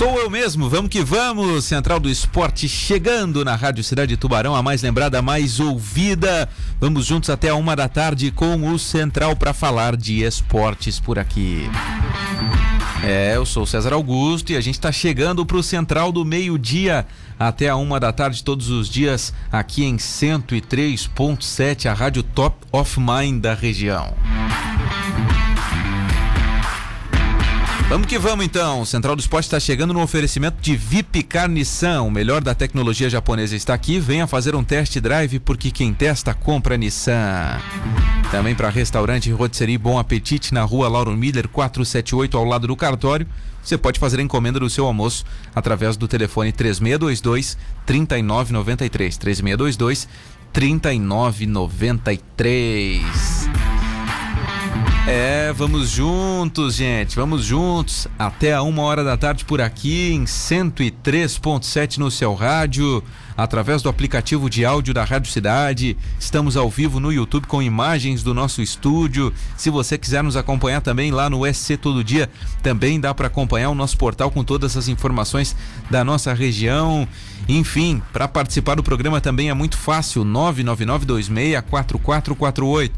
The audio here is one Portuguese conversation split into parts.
Sou eu mesmo, vamos que vamos. Central do Esporte chegando na Rádio Cidade Tubarão, a mais lembrada, a mais ouvida. Vamos juntos até a uma da tarde com o Central para falar de esportes por aqui. É, eu sou César Augusto e a gente está chegando para o Central do meio-dia até a uma da tarde todos os dias aqui em 103.7, a rádio Top of Mind da região. Vamos que vamos então. Central do Esporte está chegando no oferecimento de VIP Nissan. O melhor da tecnologia japonesa está aqui. Venha fazer um test drive porque quem testa compra Nissan. Também para restaurante rotisserie Bom Apetite na rua Lauro Miller 478 ao lado do cartório. Você pode fazer a encomenda do seu almoço através do telefone 3622 3993. 3622 3993. É, vamos juntos, gente. Vamos juntos até a uma hora da tarde por aqui em 103.7 no seu rádio, através do aplicativo de áudio da Rádio Cidade. Estamos ao vivo no YouTube com imagens do nosso estúdio. Se você quiser nos acompanhar também lá no SC Todo Dia, também dá para acompanhar o nosso portal com todas as informações da nossa região. Enfim, para participar do programa também é muito fácil. 999264448.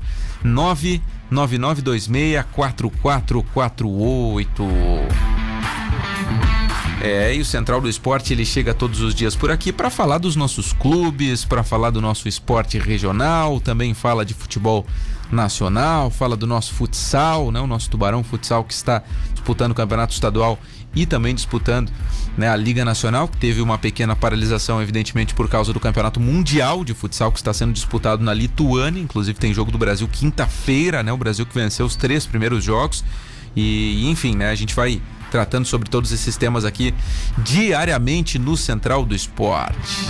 9 99264448. É, e o Central do Esporte ele chega todos os dias por aqui para falar dos nossos clubes, para falar do nosso esporte regional, também fala de futebol nacional, fala do nosso futsal, né? O nosso Tubarão Futsal que está disputando o Campeonato Estadual e também disputando né, a Liga Nacional, que teve uma pequena paralisação, evidentemente, por causa do Campeonato Mundial de Futsal que está sendo disputado na Lituânia. Inclusive tem jogo do Brasil quinta-feira, né? O Brasil que venceu os três primeiros jogos. E, enfim, né? A gente vai tratando sobre todos esses temas aqui diariamente no Central do Esporte.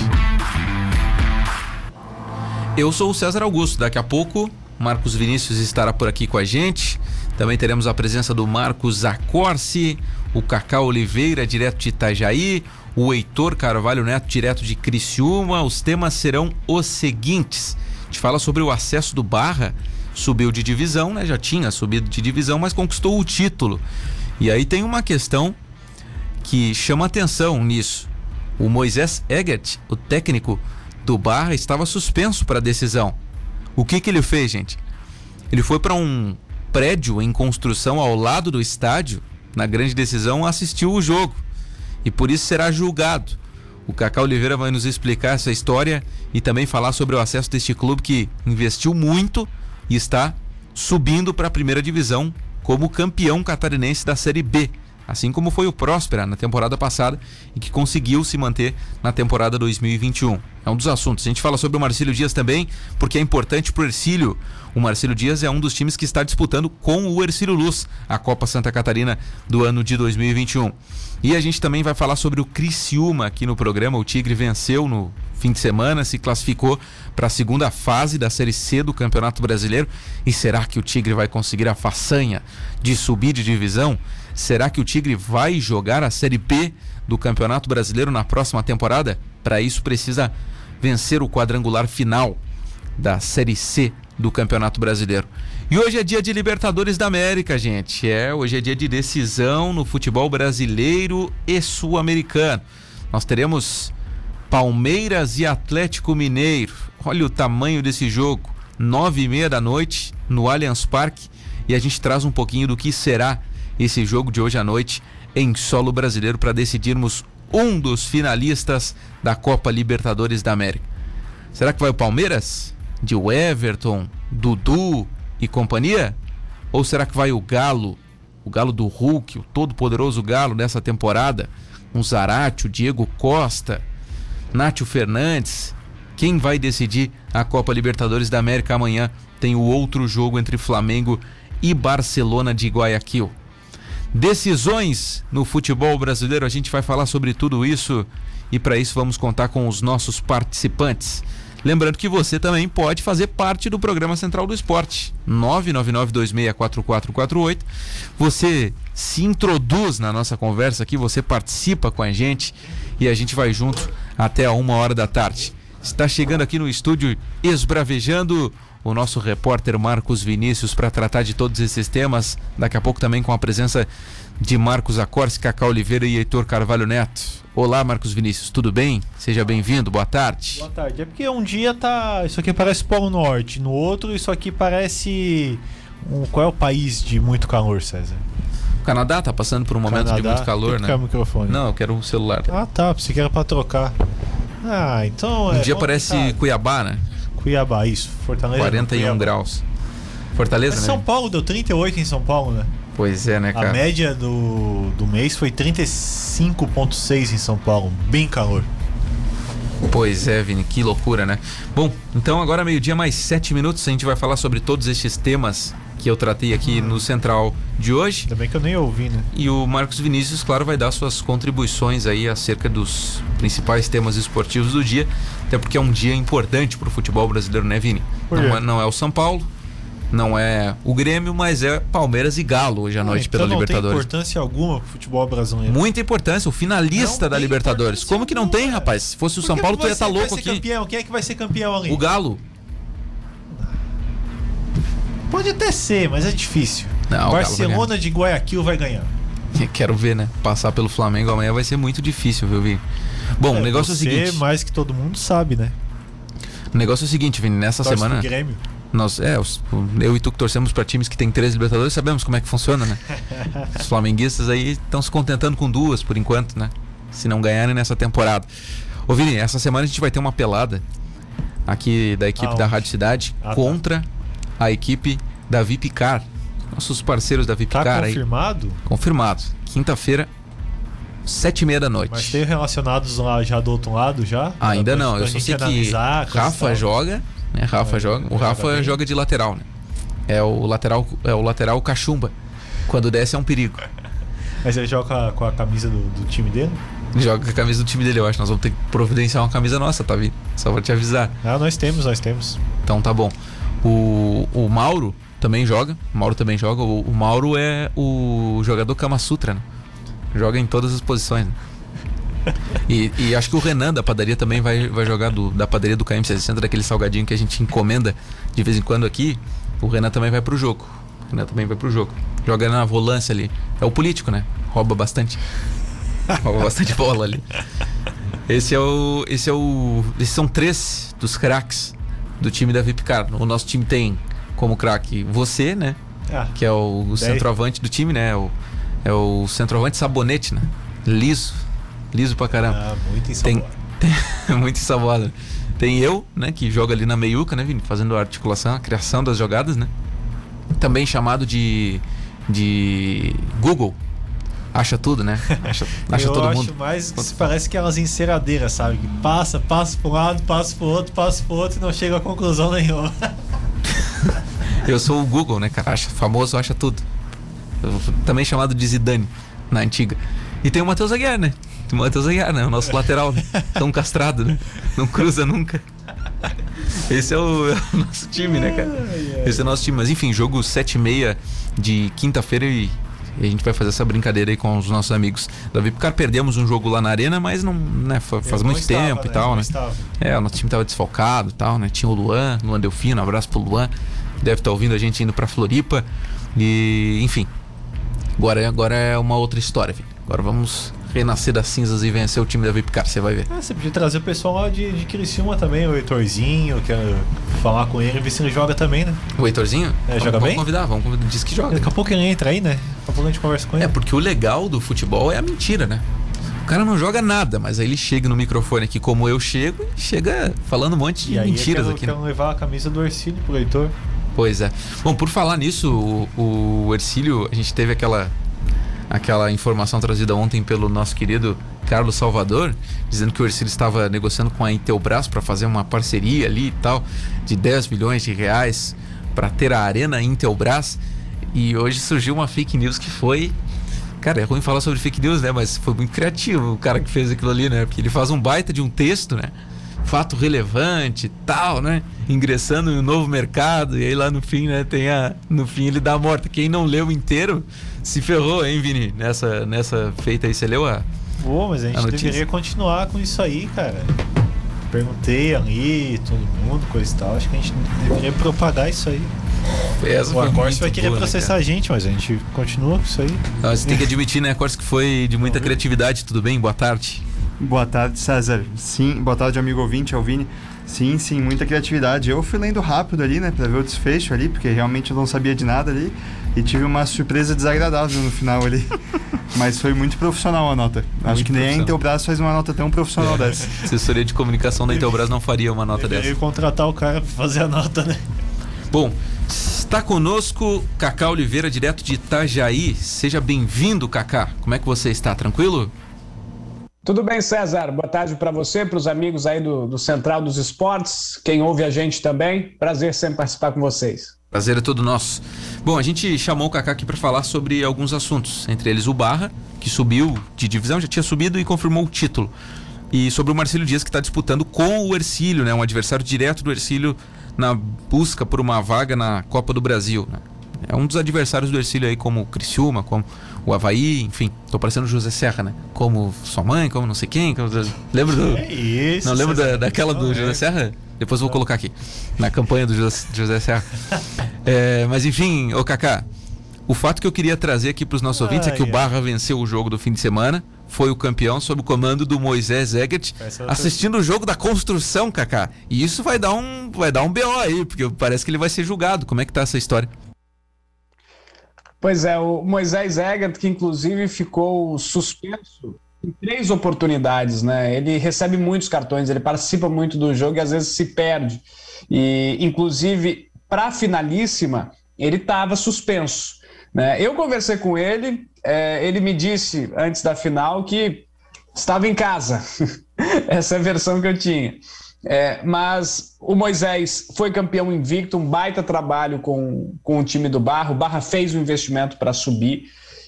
Eu sou o César Augusto. Daqui a pouco, Marcos Vinícius estará por aqui com a gente. Também teremos a presença do Marcos Acorce, o Cacau Oliveira, direto de Itajaí, o Heitor Carvalho Neto, direto de Criciúma. Os temas serão os seguintes: a gente fala sobre o acesso do Barra, subiu de divisão, né? Já tinha subido de divisão, mas conquistou o título. E aí tem uma questão que chama atenção nisso. O Moisés Egert, o técnico do Barra, estava suspenso para a decisão. O que que ele fez, gente? Ele foi para um prédio em construção ao lado do estádio, na grande decisão, assistiu o jogo e por isso será julgado. O Cacá Oliveira vai nos explicar essa história e também falar sobre o acesso deste clube que investiu muito e está subindo para a primeira divisão como campeão catarinense da Série B assim como foi o Próspera na temporada passada e que conseguiu se manter na temporada 2021. É um dos assuntos. A gente fala sobre o Marcílio Dias também, porque é importante para o Ercílio. O Marcílio Dias é um dos times que está disputando com o Ercílio Luz a Copa Santa Catarina do ano de 2021. E a gente também vai falar sobre o Criciúma aqui no programa. O Tigre venceu no fim de semana, se classificou para a segunda fase da Série C do Campeonato Brasileiro. E será que o Tigre vai conseguir a façanha de subir de divisão? Será que o Tigre vai jogar a Série B do Campeonato Brasileiro na próxima temporada? Para isso precisa vencer o quadrangular final da Série C do Campeonato Brasileiro. E hoje é dia de Libertadores da América, gente. É, hoje é dia de decisão no futebol brasileiro e sul-americano. Nós teremos Palmeiras e Atlético Mineiro. Olha o tamanho desse jogo. Nove e meia da noite no Allianz Parque. E a gente traz um pouquinho do que será esse jogo de hoje à noite em solo brasileiro para decidirmos um dos finalistas da Copa Libertadores da América. Será que vai o Palmeiras? De Everton, Dudu e companhia? Ou será que vai o Galo, o Galo do Hulk, o todo-poderoso Galo dessa temporada? Um Zarate, o Diego Costa, Nátio Fernandes. Quem vai decidir a Copa Libertadores da América amanhã? Tem o outro jogo entre Flamengo e Barcelona de Guayaquil. Decisões no futebol brasileiro, a gente vai falar sobre tudo isso e para isso vamos contar com os nossos participantes. Lembrando que você também pode fazer parte do programa Central do Esporte, 999264448. Você se introduz na nossa conversa aqui, você participa com a gente e a gente vai junto até a uma hora da tarde. Está chegando aqui no estúdio esbravejando o nosso repórter Marcos Vinícius para tratar de todos esses temas. Daqui a pouco também com a presença de Marcos Acorce, Cacá Oliveira e Heitor Carvalho Neto. Olá, Marcos Vinícius, tudo bem? Seja bem-vindo, boa tarde. Boa tarde. É porque um dia tá. Isso aqui parece Polo Norte, no outro, isso aqui parece. Um... Qual é o país de muito calor, César? O Canadá tá passando por um momento Canadá, de muito calor, né? Quer o microfone? Não, eu quero um celular. Ah, tá. Pensei que era pra trocar. Ah, então. Um é dia parece Cuiabá, né? Cuiabá, isso. Fortaleza. 41 Cuiabá. graus. Fortaleza, Mas né? São Paulo deu 38 em São Paulo, né? Pois é, né, cara? A média do, do mês foi 35,6 em São Paulo. Bem calor. Pois é, Vini, que loucura, né? Bom, então agora meio-dia mais sete minutos, a gente vai falar sobre todos estes temas que eu tratei aqui no Central de hoje. Ainda bem que eu nem ouvi, né? E o Marcos Vinícius, claro, vai dar suas contribuições aí acerca dos principais temas esportivos do dia, até porque é um dia importante para o futebol brasileiro, né, Vini? Não é, não é o São Paulo, não é o Grêmio, mas é Palmeiras e Galo hoje à noite então pela não Libertadores. Não tem importância alguma pro futebol brasileiro. Muita importância, o finalista não da Libertadores. Como que não tem, rapaz? Se fosse o São Paulo, tu ia estar tá louco aqui. Campeão? Quem é que vai ser campeão ali? O Galo. Pode até ser, mas é difícil. Não, Barcelona de Guayaquil vai ganhar. Quero ver, né? Passar pelo Flamengo amanhã vai ser muito difícil, viu, Vi? Bom, é, o negócio é o seguinte. mais que todo mundo sabe, né? O negócio é o seguinte, Vini, nessa Torce semana. Grêmio. Nós, é, eu e tu que torcemos para times que tem três Libertadores, sabemos como é que funciona, né? Os flamenguistas aí estão se contentando com duas por enquanto, né? Se não ganharem nessa temporada. Ô Vini, essa semana a gente vai ter uma pelada aqui da equipe Aonde? da Rádio Cidade ah, tá. contra tá. A equipe da Vipcar. Nossos parceiros da Vipcar tá confirmado? aí. Confirmado. Quinta-feira, sete e meia da noite. Mas tem relacionados lá já do outro lado já? Ah, ainda não. Eu só sei que Rafa joga né? Rafa joga, o Rafa joga de lateral, né? É o lateral, é o lateral cachumba. Quando desce é um perigo. Mas ele joga com a camisa do, do time dele? Ele joga com a camisa do time dele, eu acho. Nós vamos ter que providenciar uma camisa nossa, tá? Só pra te avisar. Ah, nós temos, nós temos. Então tá bom. O, o Mauro também joga. O Mauro também joga. O, o Mauro é o jogador Kama Sutra, né? Joga em todas as posições. Né? E, e, acho que o Renan da padaria também vai, vai jogar do, da padaria do KM60, daquele salgadinho que a gente encomenda de vez em quando aqui. O Renan também vai pro jogo. O Renan também vai pro jogo. Joga na volância ali. É o político, né? Rouba bastante. Rouba bastante bola ali. Esse é o. Esse é o. Esses são três dos craques do time da Vipcar. O nosso time tem como craque você, né? Ah, que é o, o centroavante do time, né? É o, é o centroavante sabonete, né? Liso liso pra caramba. Ah, muito ensaboado. Tem, tem, muito ensaboado. Tem eu, né, que joga ali na meiuca, né, Vini? Fazendo a articulação, a criação das jogadas, né? Também chamado de, de Google. Acha tudo, né? Acha, acha eu todo acho mundo. mais que parece que elas enceradeiras, sabe? Que passa, passa para um lado, passa para outro, passa para outro e não chega a conclusão nenhuma. eu sou o Google, né, cara? Acha, famoso acha tudo. Eu, também chamado de Zidane, na antiga. E tem o Matheus Aguiar, né? O Matheus Aguiar, né? O nosso lateral, né? Tão castrado, né? Não cruza nunca. Esse é o, é o, nosso time, né, cara? Esse é o nosso time. Mas enfim, jogo 7 e meia de quinta-feira e, e, a gente vai fazer essa brincadeira aí com os nossos amigos da Vipcar. Perdemos um jogo lá na arena, mas não, né, faz, faz muito estava, tempo né? e tal, né? Estava. É, o nosso time tava desfalcado e tal, né? Tinha o Luan, Luan Delfino, um abraço pro Luan. Deve estar tá ouvindo a gente indo pra Floripa. E, enfim. Agora, agora é uma outra história, filho. Agora vamos renascer das cinzas e vencer o time da Vipcar, você vai ver. Ah, você podia trazer o pessoal lá de, de Criciúma também, o Heitorzinho, quero falar com ele e ver se ele joga também, né? O Heitorzinho? É, joga vamos, bem? Vamos convidar, vamos convidar, diz que joga. Daqui a pouco ele entra aí, né? Daqui a pouco a gente conversa com ele. É, porque o legal do futebol é a mentira, né? O cara não joga nada, mas aí ele chega no microfone aqui como eu chego e chega falando um monte de e mentiras eu aqui. Quero né? levar a camisa do Ercílio pro Heitor. Pois é. Bom, por falar nisso, o, o Ercílio, a gente teve aquela aquela informação trazida ontem pelo nosso querido Carlos Salvador, dizendo que o Ercílio estava negociando com a Intelbras para fazer uma parceria ali e tal, de 10 milhões de reais para ter a Arena Intelbras. E hoje surgiu uma fake news que foi. Cara, é ruim falar sobre fake news, né? Mas foi muito criativo o cara que fez aquilo ali, né? Porque ele faz um baita de um texto, né? Fato relevante tal, né? Ingressando em um novo mercado. E aí lá no fim, né? Tem a. No fim ele dá a morte. Quem não leu inteiro se ferrou, hein, Vini? Nessa, nessa feita aí, você leu a. Pô, mas a gente a deveria continuar com isso aí, cara. perguntei ali, todo mundo, coisa e tal. Acho que a gente deveria propagar isso aí. Essa o Acorce vai querer boa, né, processar né, a gente, mas a gente continua com isso aí. Ah, você tem que admitir, né, Acorce, que foi de muita criatividade. Tudo bem? Boa tarde. Boa tarde, César. Sim, boa tarde, amigo ouvinte, Alvine. Sim, sim, muita criatividade. Eu fui lendo rápido ali, né, pra ver o desfecho ali, porque realmente eu não sabia de nada ali. E tive uma surpresa desagradável no final ali. Mas foi muito profissional a nota. Muito Acho que nem a Intelbras faz uma nota tão profissional é. dessa. Assessoria de comunicação da Intelbras não faria uma nota dessa. contratar o cara pra fazer a nota, né? Bom, está conosco Cacá Oliveira, direto de Itajaí. Seja bem-vindo, Cacá. Como é que você está? Tranquilo? Tudo bem, César? Boa tarde para você, para os amigos aí do, do, Central dos Esportes, quem ouve a gente também. Prazer sempre participar com vocês. Prazer é todo nosso. Bom, a gente chamou o Kaká aqui para falar sobre alguns assuntos, entre eles o Barra, que subiu de divisão, já tinha subido e confirmou o título. E sobre o Marcelo Dias, que está disputando com o Ercílio, né, um adversário direto do Ercílio na busca por uma vaga na Copa do Brasil. Né? É um dos adversários do Ercílio aí, como o Criciúma, como o Havaí, enfim. Tô parecendo José Serra, né? Como sua mãe, como não sei quem. Como... Lembra do. É isso, não lembro da, daquela do José Serra? Depois eu vou colocar aqui. Na campanha do José, José Serra. é, mas enfim, ô Kaká. O fato que eu queria trazer aqui para os nossos ouvintes é que o Barra venceu o jogo do fim de semana, foi o campeão sob o comando do Moisés Egert, assistindo o jogo da construção, Kaká. E isso vai dar um vai dar um BO aí, porque parece que ele vai ser julgado. Como é que tá essa história? Pois é, o Moisés Egert, que inclusive ficou suspenso em três oportunidades, né? Ele recebe muitos cartões, ele participa muito do jogo e às vezes se perde. E, inclusive, para a finalíssima, ele estava suspenso. Né? Eu conversei com ele, é, ele me disse antes da final que estava em casa. Essa é a versão que eu tinha. É, mas o Moisés foi campeão invicto, um baita trabalho com, com o time do Barra. O Barra fez o um investimento para subir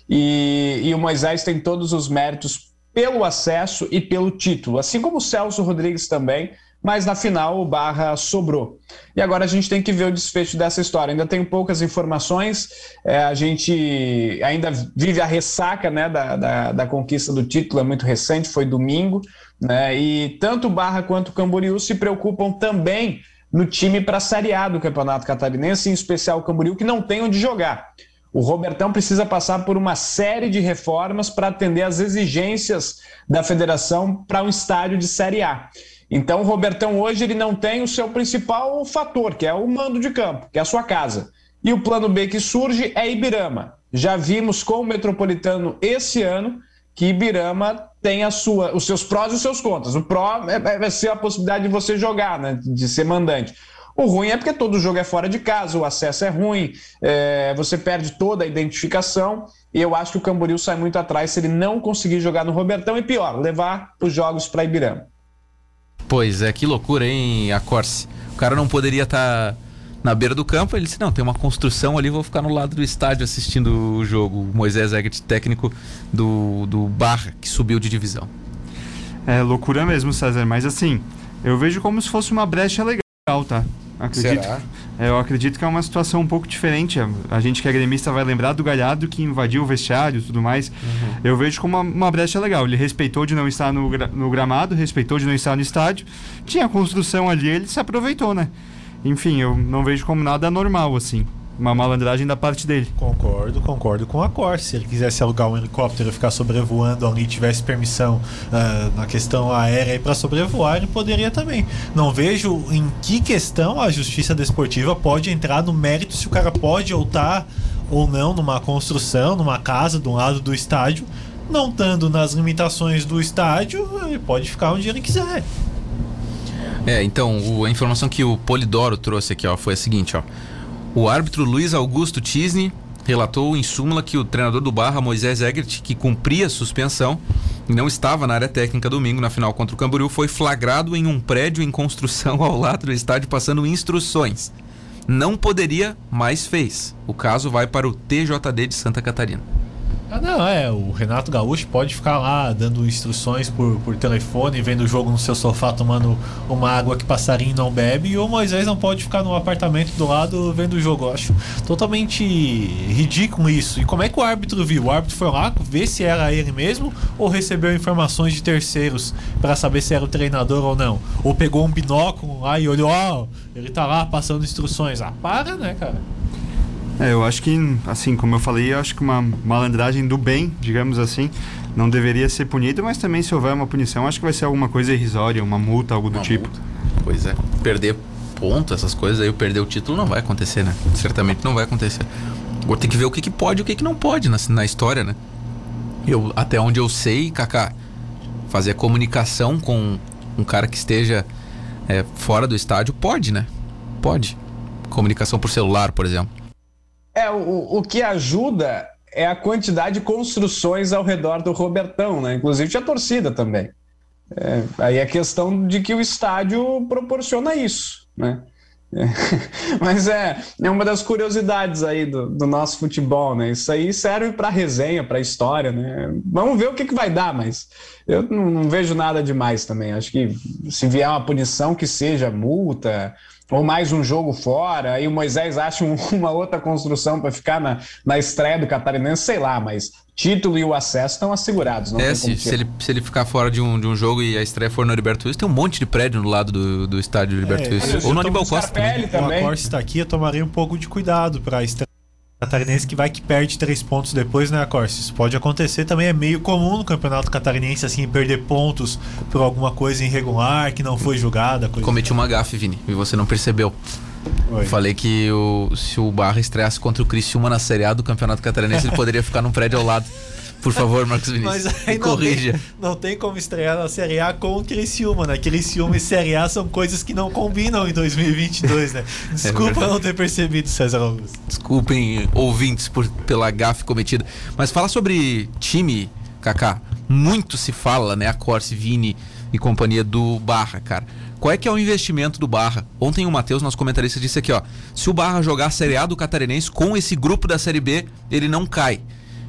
e, e o Moisés tem todos os méritos pelo acesso e pelo título, assim como o Celso Rodrigues também, mas na final o Barra sobrou. E agora a gente tem que ver o desfecho dessa história. Ainda tenho poucas informações, é, a gente ainda vive a ressaca né, da, da, da, conquista do título, é muito recente, foi domingo, né, e tanto Barra quanto Camboriú se preocupam também no time para a Série A do Campeonato Catarinense, em especial o Camboriú, que não tem onde jogar. O Robertão precisa passar por uma série de reformas para atender às exigências da federação para um estádio de Série A. Então, o Robertão hoje ele não tem o seu principal fator, que é o mando de campo, que é a sua casa. E o plano B que surge é Ibirama. Já vimos com o Metropolitano esse ano que Ibirama tem a sua, os seus prós e os seus contras. O pró é, é, vai ser a possibilidade de você jogar, né, de ser mandante. O ruim é porque todo jogo é fora de casa, o acesso é ruim, é, você perde toda a identificação. E eu acho que o Camboriú sai muito atrás se ele não conseguir jogar no Robertão e pior, levar os jogos para Ibirama. Pois é, que loucura, hein, a Corse. O cara não poderia estar tá na beira do campo, ele disse, não, tem uma construção ali, vou ficar no lado do estádio assistindo o jogo. O Moisés Egert, técnico do, do Barra, que subiu de divisão. É loucura mesmo, César, mas assim, eu vejo como se fosse uma brecha legal, tá? Acredito, Será? É, eu acredito que é uma situação um pouco diferente. A gente que é gremista vai lembrar do Galhardo que invadiu o vestiário e tudo mais. Uhum. Eu vejo como uma, uma, brecha legal. Ele respeitou de não estar no, no gramado, respeitou de não estar no estádio. Tinha construção ali, ele se aproveitou, né? Enfim, eu não vejo como nada normal, assim uma malandragem da parte dele. Concordo, concordo com a Cor. Se ele quisesse alugar um helicóptero e ficar sobrevoando ali, tivesse permissão uh, na questão aérea para sobrevoar, ele poderia também. Não vejo em que questão a justiça desportiva pode entrar no mérito se o cara pode ou tá ou não numa construção, numa casa do lado do estádio. Não estando nas limitações do estádio, ele pode ficar onde ele quiser. É, então, o, a informação que o Polidoro trouxe aqui ó, foi a seguinte, ó. O árbitro Luiz Augusto Tisney relatou em súmula que o treinador do Barra, Moisés Egert, que cumpria suspensão e não estava na área técnica domingo na final contra o Camboriú, foi flagrado em um prédio em construção ao lado do estádio passando instruções. Não poderia, mas fez. O caso vai para o TJD de Santa Catarina. Ah, não, é. O Renato Gaúcho pode ficar lá dando instruções por, por telefone, vendo o jogo no seu sofá, tomando uma água que passarinho não bebe, e o Moisés não pode ficar no apartamento do lado vendo o jogo. Eu acho totalmente ridículo isso. E como é que o árbitro viu? O árbitro foi lá ver se era ele mesmo ou recebeu informações de terceiros para saber se era o treinador ou não? Ou pegou um binóculo lá e olhou, ó, oh, ele tá lá passando instruções. Ah, para, né, cara? É, eu acho que, assim, como eu falei, eu acho que uma malandragem do bem, digamos assim, não deveria ser punida, mas também se houver uma punição, acho que vai ser alguma coisa irrisória, uma multa, algo do uma tipo. Multa. Pois é. Perder ponto, essas coisas aí, perder o título não vai acontecer, né? Certamente não vai acontecer. Agora tem que ver o que, que pode e o que, que não pode na, na história, né? Eu, até onde eu sei, Kaká, fazer a comunicação com um cara que esteja é, fora do estádio pode, né? Pode. Comunicação por celular, por exemplo. É, o, o que ajuda é a quantidade de construções ao redor do Robertão, né? Inclusive tinha torcida também. É, aí é questão de que o estádio proporciona isso, né? Mas é, é uma das curiosidades aí do, do nosso futebol, né? Isso aí serve para resenha, para história, né? Vamos ver o que, que vai dar, mas eu não, não vejo nada demais também. Acho que se vier uma punição que seja multa, ou mais um jogo fora, aí o Moisés acha um, uma outra construção para ficar na, na estreia do Catarinense, sei lá, mas título e o acesso estão assegurados. Não é, se, se, ele, se ele ficar fora de um, de um jogo e a estreia for no Heriberto Wilson, tem um monte de prédio no lado do, do estádio do Heriberto é, Wilson. Ou no Aníbal Costa também. também. O Costa está aqui, eu tomaria um pouco de cuidado para a estreia catarinense que vai que perde três pontos depois, né, Corsi? Isso pode acontecer também, é meio comum no campeonato catarinense, assim, perder pontos por alguma coisa irregular que não foi julgada. Cometi uma gafe, Vini, e você não percebeu. Oi. Falei que o, se o Barra estreasse contra o Criciúma na Série A do Campeonato Catarinense, ele poderia ficar num prédio ao lado. Por favor, Marcos Vinícius. Mas aí corrija. Não tem, não tem como estrear na Série A com o Criciúma, né? Criciúma e Série A são coisas que não combinam em 2022, né? É Desculpa é não ter percebido, César Augusto. Desculpem, ouvintes, por, pela gafe cometida. Mas fala sobre time, Kaká. Muito se fala, né? A Corse, Vini e companhia do Barra, cara. Qual é que é o investimento do Barra? Ontem o Matheus, nosso comentarista, disse aqui, ó. Se o Barra jogar a Série A do Catarinense com esse grupo da Série B, ele não cai.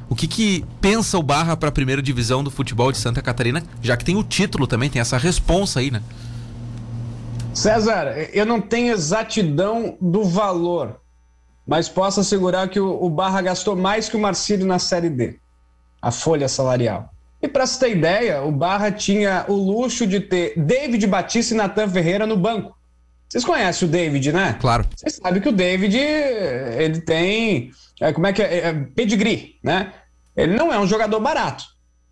O que, que pensa o Barra para a primeira divisão do futebol de Santa Catarina, já que tem o título também, tem essa responsa aí, né? César, eu não tenho exatidão do valor, mas posso assegurar que o, o Barra gastou mais que o Marcílio na Série D, a folha salarial. E para você ter ideia, o Barra tinha o luxo de ter David Batista e Natan Ferreira no banco. Vocês conhecem o David, né? Claro. Vocês sabem que o David, ele tem é, como é que é, é, pedigree, né? Ele não é um jogador barato.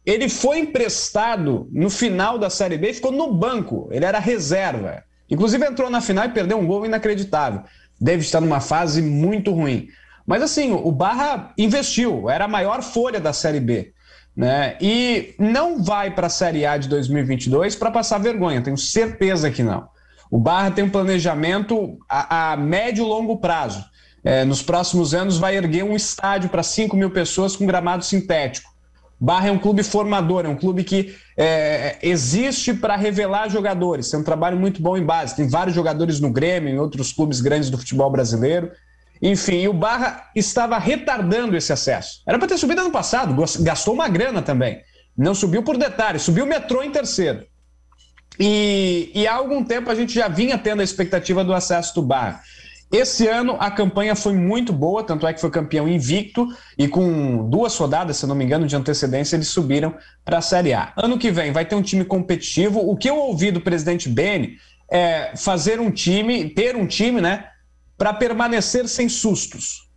Ele foi emprestado no final da Série B e ficou no banco. Ele era reserva. Inclusive entrou na final e perdeu um gol inacreditável. Deve estar numa fase muito ruim. Mas assim, o Barra investiu, era a maior folha da Série B. Né? E não vai para a Série A de 2022 para passar vergonha, tenho certeza que não. O Barra tem um planejamento a, a médio e longo prazo é, nos próximos anos vai erguer um estádio para 5 mil pessoas com gramado sintético. Barra é um clube formador, é um clube que é, existe para revelar jogadores. Tem um trabalho muito bom em base. Tem vários jogadores no Grêmio, em outros clubes grandes do futebol brasileiro. Enfim, o Barra estava retardando esse acesso. Era para ter subido ano passado, gastou uma grana também. Não subiu por detalhe, subiu o metrô em terceiro. E, e há algum tempo a gente já vinha tendo a expectativa do acesso do Barra. Esse ano a campanha foi muito boa, tanto é que foi campeão invicto e com duas rodadas, se não me engano, de antecedência, eles subiram para a Série A. Ano que vem vai ter um time competitivo. O que eu ouvi do presidente Beni é fazer um time, ter um time, né, para permanecer sem sustos.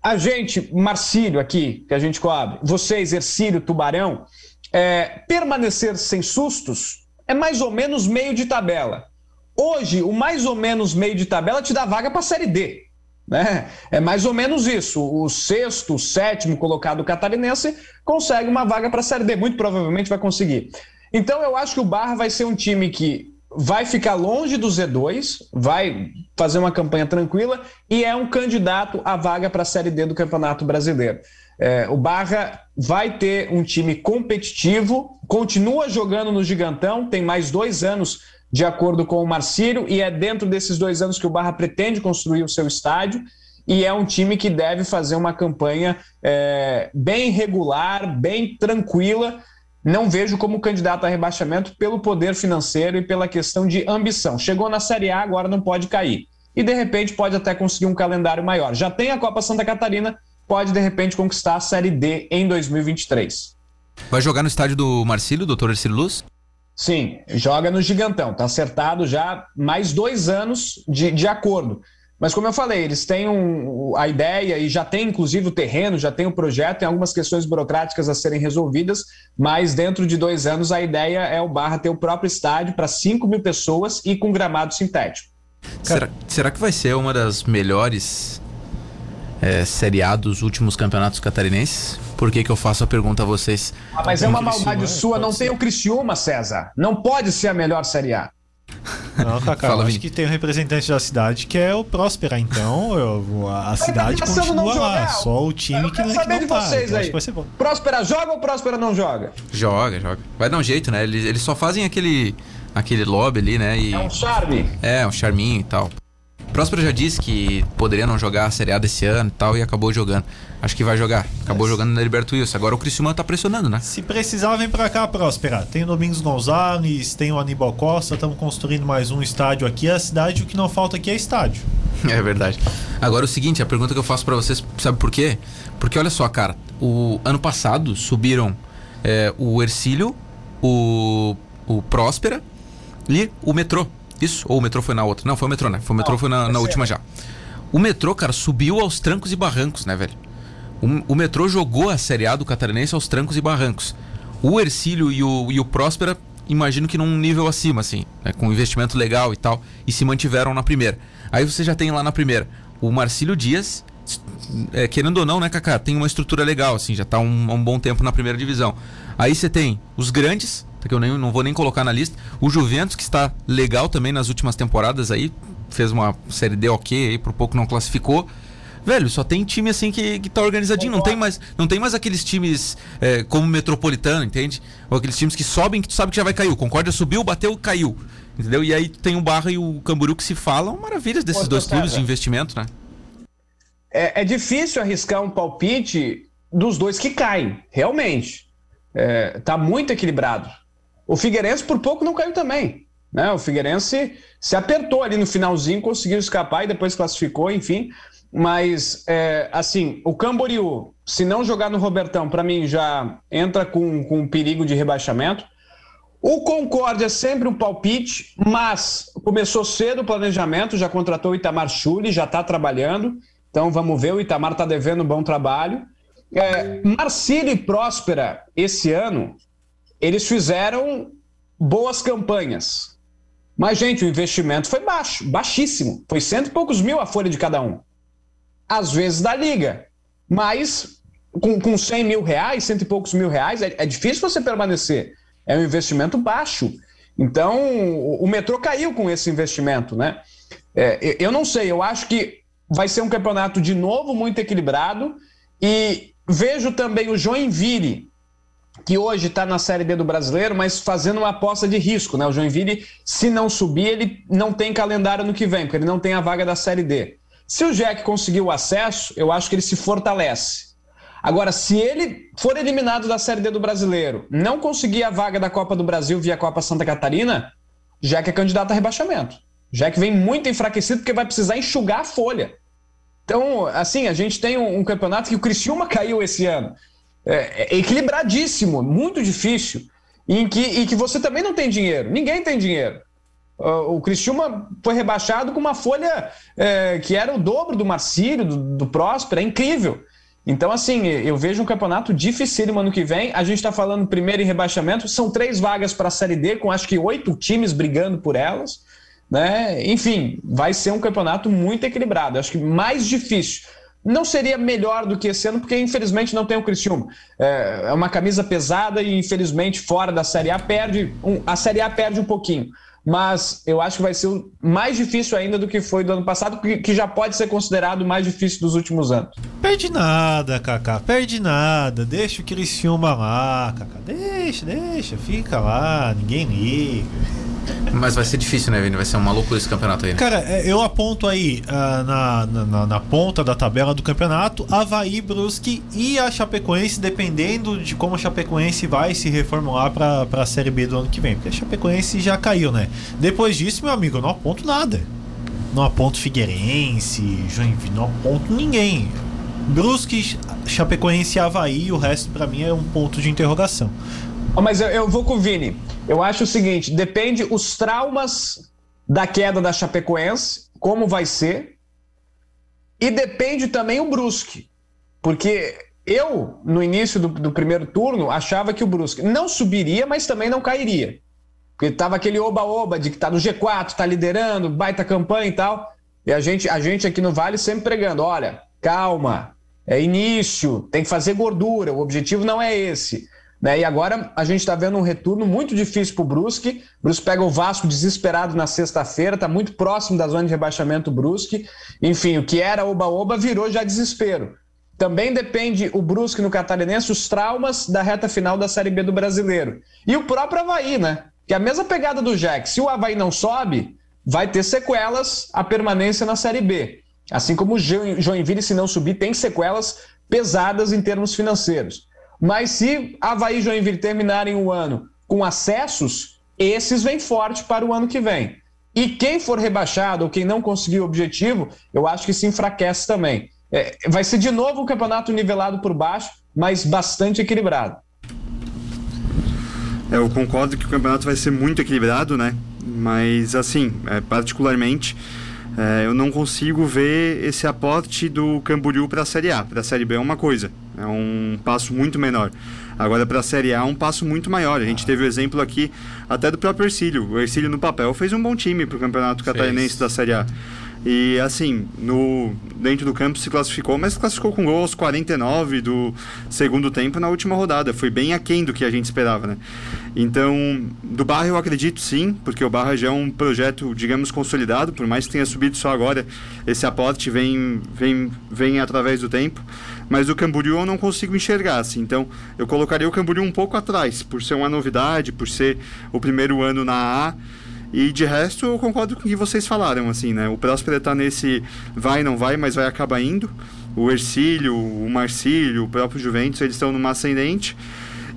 A gente, Marcílio aqui, que a gente cobre, vocês, Ercílio, Tubarão, é, permanecer sem sustos é mais ou menos meio de tabela. Hoje, o mais ou menos meio de tabela te dá vaga para a Série D. Né? É mais ou menos isso. O sexto, sétimo colocado catarinense consegue uma vaga para a Série D. Muito provavelmente vai conseguir. Então, eu acho que o Barra vai ser um time que vai ficar longe do Z2, vai fazer uma campanha tranquila e é um candidato à vaga para a Série D do Campeonato Brasileiro. É, o Barra vai ter um time competitivo, continua jogando no Gigantão, tem mais dois anos de acordo com o Marcílio, e é dentro desses dois anos que o Barra pretende construir o seu estádio. e é um time que deve fazer uma campanha é, bem regular, bem tranquila. Não vejo como candidato a rebaixamento pelo poder financeiro e pela questão de ambição. Chegou na Série A, agora não pode cair. E de repente pode até conseguir um calendário maior. Já tem a Copa Santa Catarina, pode de repente conquistar a Série D em 2023. Vai jogar no estádio do Marcílio, doutor Ercílio Luz? Sim, joga no Gigantão. Tá acertado já mais dois anos de, de acordo. Mas como eu falei, eles têm um, a ideia e já tem inclusive o terreno, já tem o projeto, tem algumas questões burocráticas a serem resolvidas, mas dentro de dois anos a ideia é o Barra ter o próprio estádio para 5 mil pessoas e com gramado sintético. Será, será que vai ser uma das melhores é, Série A dos últimos campeonatos catarinenses? Por que, que eu faço a pergunta a vocês? Ah, mas é uma maldade sua, não tem o Criciúma, César. Não pode ser a melhor Série A. Não, Cacá, Fala, acho que tem um representante da cidade que é o Próspera, então eu, a cidade tá continua lá, só o time que, que não tá. Vocês então, aí. ser. Próspera joga ou Próspera não joga? Joga, joga. Vai dar um jeito, né? Eles, eles só fazem aquele, aquele lobby ali, né? E... É um charme. É, um charminho e tal. Próspera já disse que poderia não jogar a Série A desse ano e tal, e acabou jogando. Acho que vai jogar. Acabou Mas... jogando na Liberto Wilson. Agora o Criciúma tá pressionando, né? Se precisar, vem pra cá, Próspera. Tem o Domingos Gonzalez, tem o Aníbal Costa, estamos construindo mais um estádio aqui. A cidade, o que não falta aqui é estádio. É verdade. Agora o seguinte, a pergunta que eu faço para vocês, sabe por quê? Porque olha só, cara, o ano passado subiram é, o Ercílio, o, o Próspera e o Metrô. Isso? Ou o metrô foi na outra? Não, foi o metrô, né? Foi o metrô Não, foi na, na última já. O metrô, cara, subiu aos trancos e barrancos, né, velho? O, o metrô jogou a Série A do Catarinense aos trancos e barrancos. O Ercílio e o, e o Próspera, imagino que num nível acima, assim, né, com investimento legal e tal, e se mantiveram na primeira. Aí você já tem lá na primeira o Marcílio Dias, é, querendo ou não, né, Kaká, tem uma estrutura legal, assim, já tá um, um bom tempo na primeira divisão. Aí você tem os grandes, que eu nem, não vou nem colocar na lista. O Juventus, que está legal também nas últimas temporadas aí, fez uma série D ok aí, por pouco não classificou. Velho, só tem time assim que, que tá organizadinho. Não tem mais, não tem mais aqueles times é, como Metropolitano, entende? Ou aqueles times que sobem que tu sabe que já vai cair. O Concórdia subiu, bateu, caiu. Entendeu? E aí tem o Barra e o Camburu que se falam maravilhas desses dois clubes de investimento, né? É, é, difícil arriscar um palpite dos dois que caem, realmente. É, tá muito equilibrado. O Figueirense por pouco não caiu também. Né? O Figueirense se apertou ali no finalzinho, conseguiu escapar e depois classificou, enfim. Mas, é, assim, o Camboriú, se não jogar no Robertão, para mim já entra com, com perigo de rebaixamento. O Concórdia é sempre um palpite, mas começou cedo o planejamento, já contratou o Itamar Chuli, já está trabalhando. Então vamos ver, o Itamar está devendo um bom trabalho. É, Marcílio e Próspera, esse ano, eles fizeram boas campanhas. Mas, gente, o investimento foi baixo, baixíssimo. Foi cento e poucos mil a folha de cada um. Às vezes da liga. Mas com, com 100 mil reais, cento e poucos mil reais, é, é difícil você permanecer. É um investimento baixo. Então, o, o metrô caiu com esse investimento, né? É, eu não sei, eu acho que vai ser um campeonato de novo muito equilibrado e vejo também o Joinville que hoje está na Série B do Brasileiro, mas fazendo uma aposta de risco, né? O Joinville, se não subir, ele não tem calendário no que vem, porque ele não tem a vaga da Série D. Se o Jack conseguir o acesso, eu acho que ele se fortalece. Agora, se ele for eliminado da Série D do Brasileiro, não conseguir a vaga da Copa do Brasil via Copa Santa Catarina, Jack é candidato a rebaixamento. Jack vem muito enfraquecido porque vai precisar enxugar a folha. Então, assim, a gente tem um, um campeonato que o Criciúma caiu esse ano é, é equilibradíssimo, muito difícil, em que, em que você também não tem dinheiro. Ninguém tem dinheiro. O Criciúma foi rebaixado com uma folha é, que era o dobro do Marcílio, do, do Próspero, é incrível. Então, assim, eu vejo um campeonato dificílimo ano que vem. A gente está falando primeiro em rebaixamento, são três vagas para a Série D, com acho que oito times brigando por elas. Né? Enfim, vai ser um campeonato muito equilibrado. Acho que mais difícil não seria melhor do que esse ano, porque infelizmente não tem o Criciúma. É, é uma camisa pesada e infelizmente fora da Série A perde, um, a Série A perde um pouquinho. Mas eu acho que vai ser mais difícil ainda do que foi do ano passado, que já pode ser considerado o mais difícil dos últimos anos. Perde nada, Kaká, perde nada. Deixa o Criciúma lá, Kaká. Deixa, deixa, fica lá, ninguém liga. Mas vai ser difícil, né, Vini? Vai ser uma loucura esse campeonato aí. Né? Cara, é, eu aponto aí uh, na, na, na, ponta da tabela do campeonato Havaí, Brusque e a Chapecoense, dependendo de como a Chapecoense vai se reformular para a Série B do ano que vem. Porque a Chapecoense já caiu, né? Depois disso, meu amigo, eu não aponto nada. Não aponto Figueirense, Joinville, não aponto ninguém. Brusque, Chapecoense e Havaí, o resto para mim é um ponto de interrogação. Mas eu, eu vou com o Vini. Eu acho o seguinte: depende os traumas da queda da Chapecoense, como vai ser, e depende também o Brusque. Porque eu, no início do, do primeiro turno, achava que o Brusque não subiria, mas também não cairia. Porque tava aquele oba-oba de que tá no G4, tá liderando, baita campanha e tal. E a gente, a gente aqui no Vale sempre pregando: olha, calma, é início, tem que fazer gordura, o objetivo não é esse. Né? E agora a gente está vendo um retorno muito difícil para o Brusque. O Brusque pega o Vasco desesperado na sexta-feira, está muito próximo da zona de rebaixamento Brusque. Enfim, o que era oba-oba virou já desespero. Também depende o Brusque no Catarinense, os traumas da reta final da Série B do Brasileiro. E o próprio Havaí, né? Que é a mesma pegada do Jack. Se o Havaí não sobe, vai ter sequelas a permanência na Série B. Assim como o Joinville, se não subir, tem sequelas pesadas em termos financeiros. Mas se Havaí e Joinville terminarem o ano com acessos, esses vêm forte para o ano que vem. E quem for rebaixado ou quem não conseguir o objetivo, eu acho que se enfraquece também. É, vai ser de novo um campeonato nivelado por baixo, mas bastante equilibrado. É, eu concordo que o campeonato vai ser muito equilibrado, né? Mas, assim, é, particularmente, é, eu não consigo ver esse aporte do Camboriú para a Série A. Para a Série B é uma coisa, é um passo muito menor. Agora, para a Série A é um passo muito maior. A gente teve o exemplo aqui até do próprio Ercílio. O Ercílio, no papel, fez um bom time para o Campeonato Catarinense da Série A. E assim, no, dentro do campo se classificou, mas classificou com gol aos 49 do segundo tempo na última rodada. Foi bem aquém do que a gente esperava, né? Então, do Barra eu acredito sim, porque o Barra já é um projeto, digamos, consolidado, por mais que tenha subido só agora, esse aporte vem, vem, vem através do tempo. Mas o Camboriú eu não consigo enxergar, assim. Então, eu colocaria o Camboriú um pouco atrás, por ser uma novidade, por ser o primeiro ano na A e de resto, eu concordo com o que vocês falaram, assim, né? O Próspera tá nesse vai, não vai, mas vai acabar indo. O Ercílio, o Marcílio, o próprio Juventus, eles estão numa ascendente.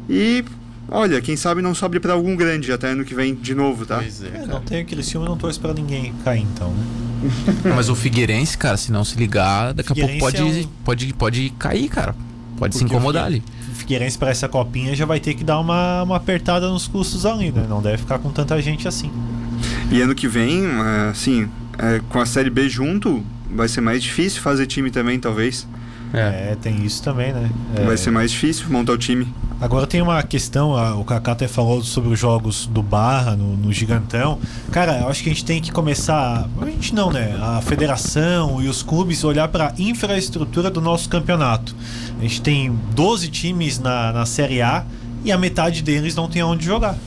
E Olha, quem sabe não sobe para algum grande até ano que vem de novo, tá? Pois é, é não tem aquele filme, não torço para ninguém cair então, né? Mas o Figueirense, cara, se não se ligar, daqui a pouco pode, é um... pode, pode cair, cara. Pode Porque se incomodar ali. O Figueirense para essa copinha já vai ter que dar uma, uma apertada nos custos ali, né? Não deve ficar com tanta gente assim. E ano que vem, assim, é, com a Série B junto, vai ser mais difícil fazer time também, talvez. É, é tem isso também, né? É... Vai ser mais difícil montar o time. Agora tem uma questão, a, o Kaká até falou sobre os jogos do Barra no, no, Gigantão. Cara, eu acho que a gente tem que começar. A gente não, né? A federação e os clubes olhar para a infraestrutura do nosso campeonato. A gente tem 12 times na, na Série A e a metade deles não tem onde jogar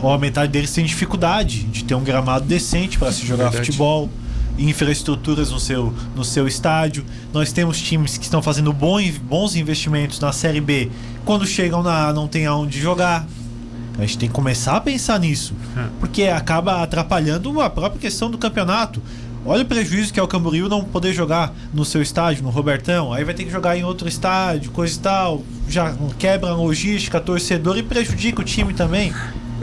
ou a metade deles tem dificuldade de ter um gramado decente para se jogar Verdade. futebol, infraestruturas no seu, no seu estádio. Nós temos times que estão fazendo bons investimentos na Série B, quando chegam na A não tem aonde jogar. A gente tem que começar a pensar nisso, é. porque acaba atrapalhando a própria questão do campeonato. Olha o prejuízo que é o Camboriú não poder jogar no seu estádio, no Robertão. Aí vai ter que jogar em outro estádio, coisa e tal. Já quebra a logística, torcedor e prejudica o time também.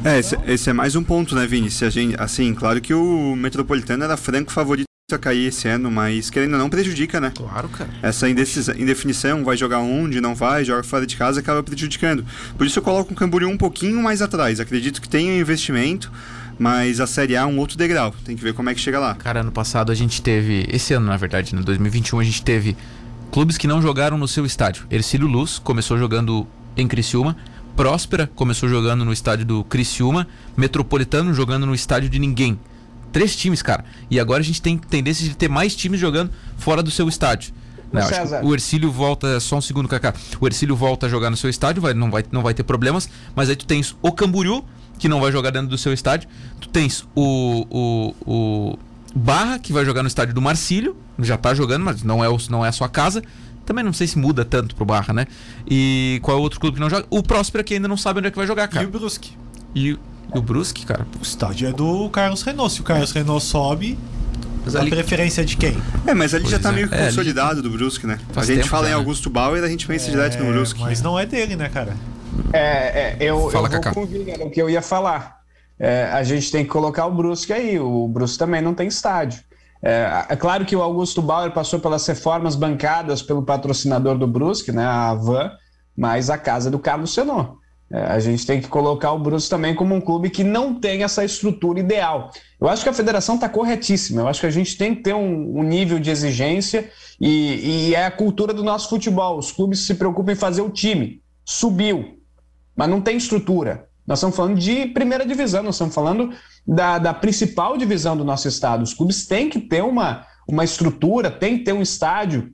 É, esse, esse, é mais um ponto, né, Vini? Se a gente, assim, claro que o Metropolitano era franco favorito a cair esse ano, mas querendo ou não prejudica, né? Claro, cara. Essa indefinição, vai jogar onde, não vai, joga fora de casa, acaba prejudicando. Por isso eu coloco o Camboriú um pouquinho mais atrás. Acredito que tenha investimento, mas a Série A é um outro degrau. Tem que ver como é que chega lá. Cara, ano passado a gente teve, esse ano na verdade, no 2021 a gente teve clubes que não jogaram no seu estádio. Ercílio Luz começou jogando em Criciúma, Próspera começou jogando no estádio do Criciúma, Metropolitano jogando no estádio de ninguém. Três times, cara. E agora a gente tem tendência de ter mais times jogando fora do seu estádio. Né? O Ercílio volta, só um segundo, Kaká. O Ercílio volta a jogar no seu estádio, vai, não, vai, não vai ter problemas. Mas aí tu tens o Camboriú, que não vai jogar dentro do seu estádio. Tu tens o, o, o Barra, que vai jogar no estádio do Marcílio. Já tá jogando, mas não é, o, não é a sua casa. Também não sei se muda tanto pro Barra, né? E qual é o outro clube que não joga? O Próspera, que ainda não sabe onde é que vai jogar, cara. E o Brusque. E E o Brusque, cara? O estádio é do Carlos Renault. Se o Carlos Renault sobe, mas a ali... preferência de quem? É, mas ali pois já tá é. meio é, consolidado ali... do Brusque, né? Faz a gente fala já, em né? Augusto Bauer e a gente pensa é, direto no Brusque. Mas não é dele, né, cara? É, é eu, Fala, eu vou o que eu ia falar. É, a gente tem que colocar o Brusque aí. O Brusque também não tem estádio. É, é, claro que o Augusto Bauer passou pelas reformas bancadas pelo patrocinador do Brusque, né, a Van, mas a casa do Carlos Senô. É, a gente tem que colocar o Brusque também como um clube que não tem essa estrutura ideal. Eu acho que a federação está corretíssima. Eu acho que a gente tem que ter um, um nível de exigência e, e, é a cultura do nosso futebol. Os clubes se preocupam em fazer o time. Subiu, mas não tem estrutura. Nós estamos falando de primeira divisão, nós estamos falando da, da principal divisão do nosso estado. Os clubes têm que ter uma, uma estrutura, tem que ter um estádio.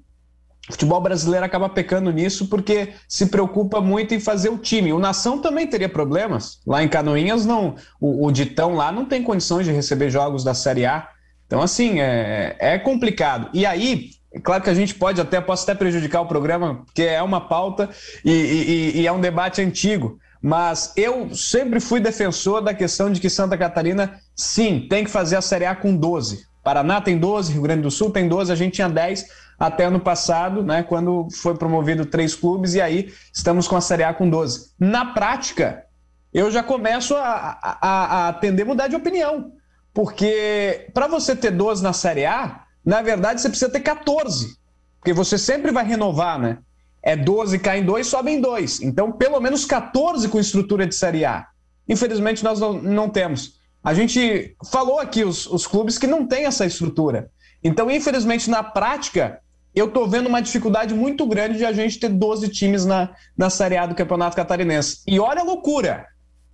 O futebol brasileiro acaba pecando nisso porque se preocupa muito em fazer o time. O Nação também teria problemas. Lá em Canoinhas, não, o, o Ditão lá não tem condições de receber jogos da Série A. Então, assim, é, é complicado. E aí, é claro que a gente pode até, posso até prejudicar o programa, porque é uma pauta e, e, e é um debate antigo. Mas eu sempre fui defensor da questão de que Santa Catarina, sim, tem que fazer a Série A com 12. Paraná tem 12, Rio Grande do Sul tem 12, a gente tinha 10 até ano passado, né, quando foi promovido três clubes, e aí estamos com a Série A com 12. Na prática, eu já começo a, a, a mudar de opinião, porque para você ter 12 na Série A, na verdade você precisa ter 14, porque você sempre vai renovar, né? É 12 caem 2, sobem 2. Então, pelo menos 14 com estrutura de Série A. Infelizmente, nós não, não temos. A gente falou aqui os, os clubes que não têm essa estrutura. Então, infelizmente, na prática, eu estou vendo uma dificuldade muito grande de a gente ter 12 times na, na Série A do Campeonato Catarinense. E olha a loucura!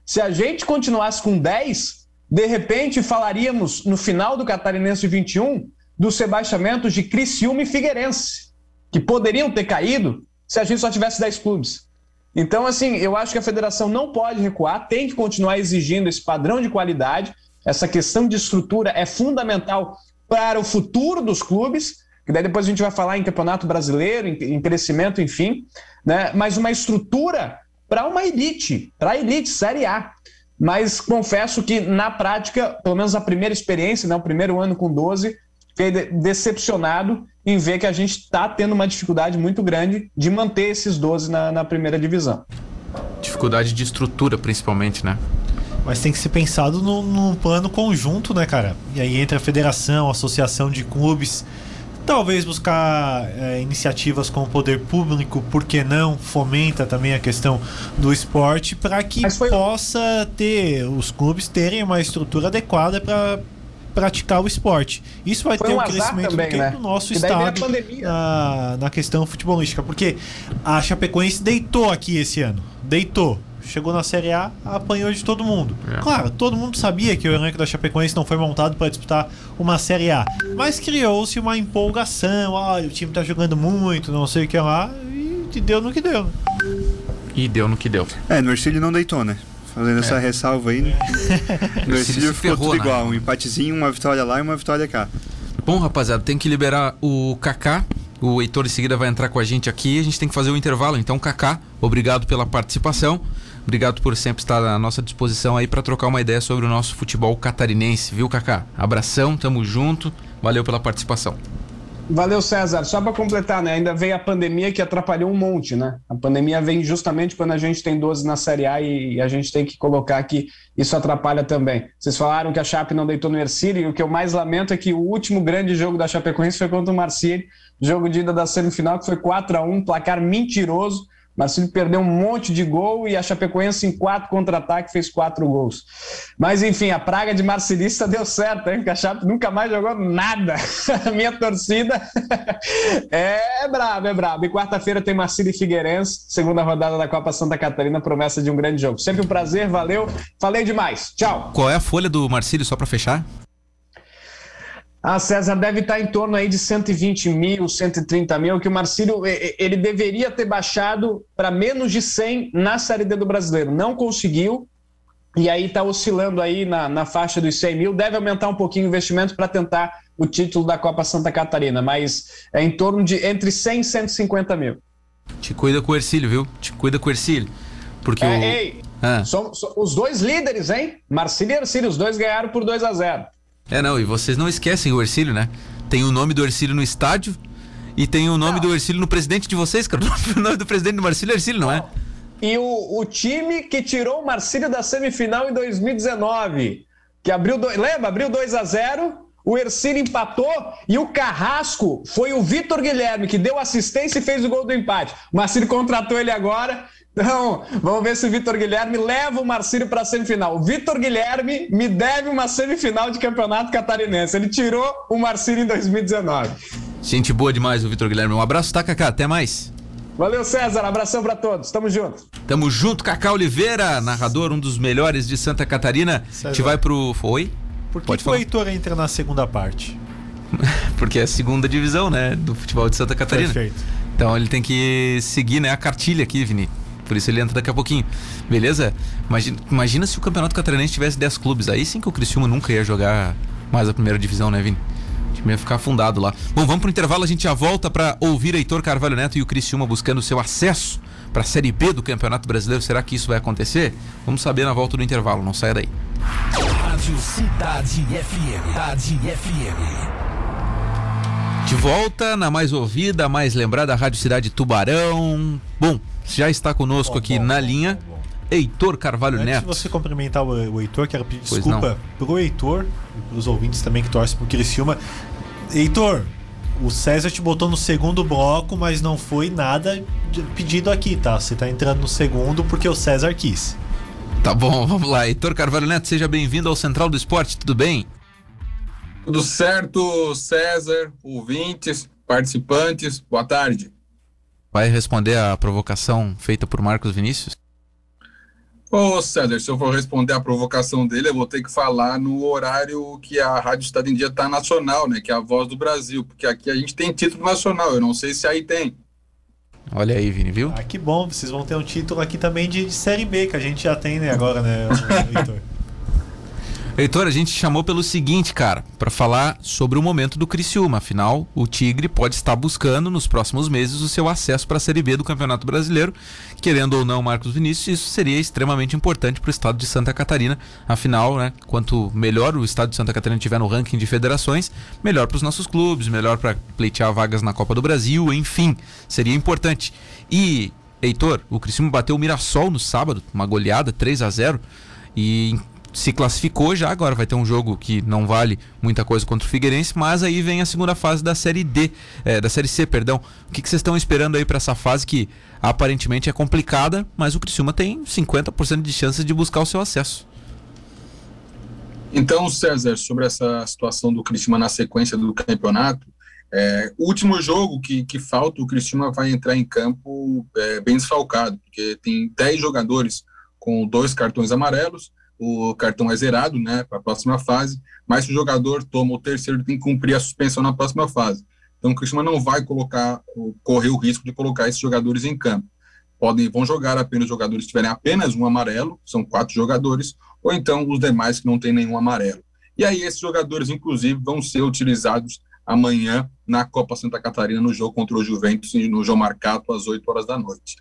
Se a gente continuasse com 10, de repente falaríamos no final do Catarinense 21 dos rebaixamentos de Criciúma e Figueirense, que poderiam ter caído se a gente só tivesse 10 clubes. Então, assim, eu acho que a federação não pode recuar, tem que continuar exigindo esse padrão de qualidade. Essa questão de estrutura é fundamental para o futuro dos clubes, que daí depois a gente vai falar em campeonato brasileiro, em, crescimento, enfim, né? mas uma estrutura para uma elite, para a elite, Série A. Mas confesso que, na prática, pelo menos a primeira experiência, né, o primeiro ano com 12, fiquei decepcionado em ver que a gente está tendo uma dificuldade muito grande de manter esses 12 na, na primeira divisão. Dificuldade de estrutura, principalmente, né? Mas tem que ser pensado num plano conjunto, né, cara? E aí entra a federação, a associação de clubes. Talvez buscar é, iniciativas com o poder público, por que não? Fomenta também a questão do esporte para que foi... possa ter os clubes terem uma estrutura adequada para praticar o esporte. Isso vai Foi ter um, um crescimento também, do, né? do nosso estado na, na questão futebolística, porque a Chapecoense deitou aqui esse ano, deitou. Chegou na Série A, apanhou de todo mundo. É. Claro, todo mundo sabia que o elenco da Chapecoense não foi montado para disputar uma Série A. Mas criou-se uma empolgação. Olha, o time tá jogando muito, não sei o que lá. E deu no que deu. E deu no que deu. É, no Ercílio não deitou, né? Fazendo é. essa ressalva aí. Né? No Ercílio ficou tudo né? igual. Um empatezinho, uma vitória lá e uma vitória cá. Bom, rapaziada, tem que liberar o Kaká. O Heitor em seguida vai entrar com a gente aqui. A gente tem que fazer o um intervalo. Então, Kaká, obrigado pela participação. Obrigado por sempre estar à nossa disposição aí para trocar uma ideia sobre o nosso futebol catarinense, viu, Kaká? Abração, tamo junto. Valeu pela participação. Valeu, César. Só para completar, né? Ainda veio a pandemia que atrapalhou um monte, né? A pandemia vem justamente quando a gente tem 12 na Série A e a gente tem que colocar que isso atrapalha também. Vocês falaram que a Chape não deitou no Ercílio e o que eu mais lamento é que o último grande jogo da Chapecoense foi contra o Marcílio, jogo de ida da semifinal que foi 4 a 1 placar mentiroso Marcílio perdeu um monte de gol e a Chapecoense em quatro contra-ataques fez quatro gols. Mas enfim, a praga de marcilista deu certo, hein? Porque a Chape nunca mais jogou nada. A minha torcida é brabo, é brabo. E quarta-feira tem Marcílio e Figueirense, segunda rodada da Copa Santa Catarina, promessa de um grande jogo. Sempre um prazer, valeu. Falei demais. Tchau. Qual é a folha do Marcílio, só para fechar? Ah, César, deve estar em torno aí de 120 mil, 130 mil, que o Marcílio ele deveria ter baixado para menos de 100 na Série D do Brasileiro. Não conseguiu, e aí está oscilando aí na, na faixa dos 100 mil. Deve aumentar um pouquinho o investimento para tentar o título da Copa Santa Catarina, mas é em torno de entre 100 e 150 mil. Te cuida com o Ercílio, viu? Te cuida com o Ercílio. Porque é, o... Ei, Ah. Somos, os dois líderes, hein? Marcílio e Ercílio, os dois ganharam por 2 a 0 É, não, e vocês não esquecem o Ercílio, né? Tem o nome do Ercílio no estádio e tem o nome não. do Ercílio no presidente de vocês, cara. O nome do presidente do Marcílio é Ercílio, não, não. é? E o, o time que tirou o Marcílio da semifinal em 2019, que abriu, do, lembra? Abriu 2 a 0 o Ercílio empatou e o Carrasco foi o Vitor Guilherme que deu assistência e fez o gol do empate. O Marcílio contratou ele agora. Então, vamos ver se o Vitor Guilherme leva o Marcílio para a semifinal. O Vitor Guilherme me deve uma semifinal de campeonato catarinense. Ele tirou o Marcílio em 2019. Gente boa demais o Vitor Guilherme. Um abraço, tá, Cacá? Até mais. Valeu, César. Abração para todos. Tamo junto. Tamo junto, Cacá Oliveira, narrador, um dos melhores de Santa Catarina. César. Te vai pro. Foi? Por que, Pode que o Heitor entra na segunda parte? Porque é a segunda divisão, né? Do futebol de Santa Catarina. Perfeito. Então ele tem que seguir né, a cartilha aqui, Vini. Por isso ele entra daqui a pouquinho. Beleza? Imagina, imagina se o Campeonato Catarinense tivesse 10 clubes. Aí sim que o Criciúma nunca ia jogar mais a primeira divisão, né, Vini? O ia ficar afundado lá. Bom, vamos pro intervalo, a gente já volta para ouvir Heitor Carvalho Neto e o Criciúma buscando seu acesso para a Série B do Campeonato Brasileiro. Será que isso vai acontecer? Vamos saber na volta do intervalo, não saia daí. Rádio Cidade FM. Cidade FM. De volta na mais ouvida, mais lembrada Rádio Cidade Tubarão. Bom, já está conosco bom, aqui bom, na bom, linha Heitor Carvalho Antes Neto. Se você cumprimentar o, o Heitor, quero pedir pois desculpa não. pro Heitor e pros ouvintes também que torcem pro Criciúma. Heitor, o César te botou no segundo bloco, mas não foi nada pedido aqui, tá? Você tá entrando no segundo porque o César quis. Tá bom, vamos lá. Heitor Carvalho Neto, seja bem-vindo ao Central do Esporte, tudo bem? Tudo certo, César, ouvintes, participantes, boa tarde. Vai responder a provocação feita por Marcos Vinícius? Ô César, se eu for responder a provocação dele, eu vou ter que falar no horário que a Rádio Estado em Dia tá nacional, né? Que é a voz do Brasil, porque aqui a gente tem título nacional, eu não sei se aí tem. Olha aí, Vini, viu? Ah, que bom. Vocês vão ter um título aqui também de, de Série B, que a gente já tem, né, agora, né, Heitor? Heitor, a gente chamou pelo seguinte, cara, para falar sobre o momento do Criciúma. Afinal, o Tigre pode estar buscando nos próximos meses o seu acesso para a Série B do Campeonato Brasileiro. Querendo ou não, Marcos Vinícius, isso seria extremamente importante para o estado de Santa Catarina. Afinal, né, quanto melhor o estado de Santa Catarina tiver no ranking de federações, melhor para os nossos clubes, melhor para pleitear vagas na Copa do Brasil, enfim, seria importante. E Heitor, o Criciúma bateu o Mirassol no sábado, uma goleada 3 a 0 e se classificou já, agora vai ter um jogo que não vale muita coisa contra o Figueirense, mas aí vem a segunda fase da Série D, é, da Série C, perdão. O que, vocês estão esperando aí para essa fase que aparentemente é complicada, mas o Criciúma tem 50% de chances de buscar o seu acesso. Então, César, sobre essa situação do Criciúma na sequência do campeonato, é, o último jogo que, que falta, o Criciúma vai entrar em campo é, bem desfalcado, porque tem 10 jogadores com dois cartões amarelos, o cartão é zerado, né, para a próxima fase, mas se o jogador toma o terceiro, tem que cumprir a suspensão na próxima fase. Então o Cristiano não vai colocar, correr o risco de colocar esses jogadores em campo. Podem, vão jogar apenas jogadores que tiverem apenas um amarelo, são quatro jogadores, ou então os demais que não têm nenhum amarelo. E aí esses jogadores, inclusive, vão ser utilizados amanhã na Copa Santa Catarina, no jogo contra o Juventus, no João Marcato, às 8 horas da noite.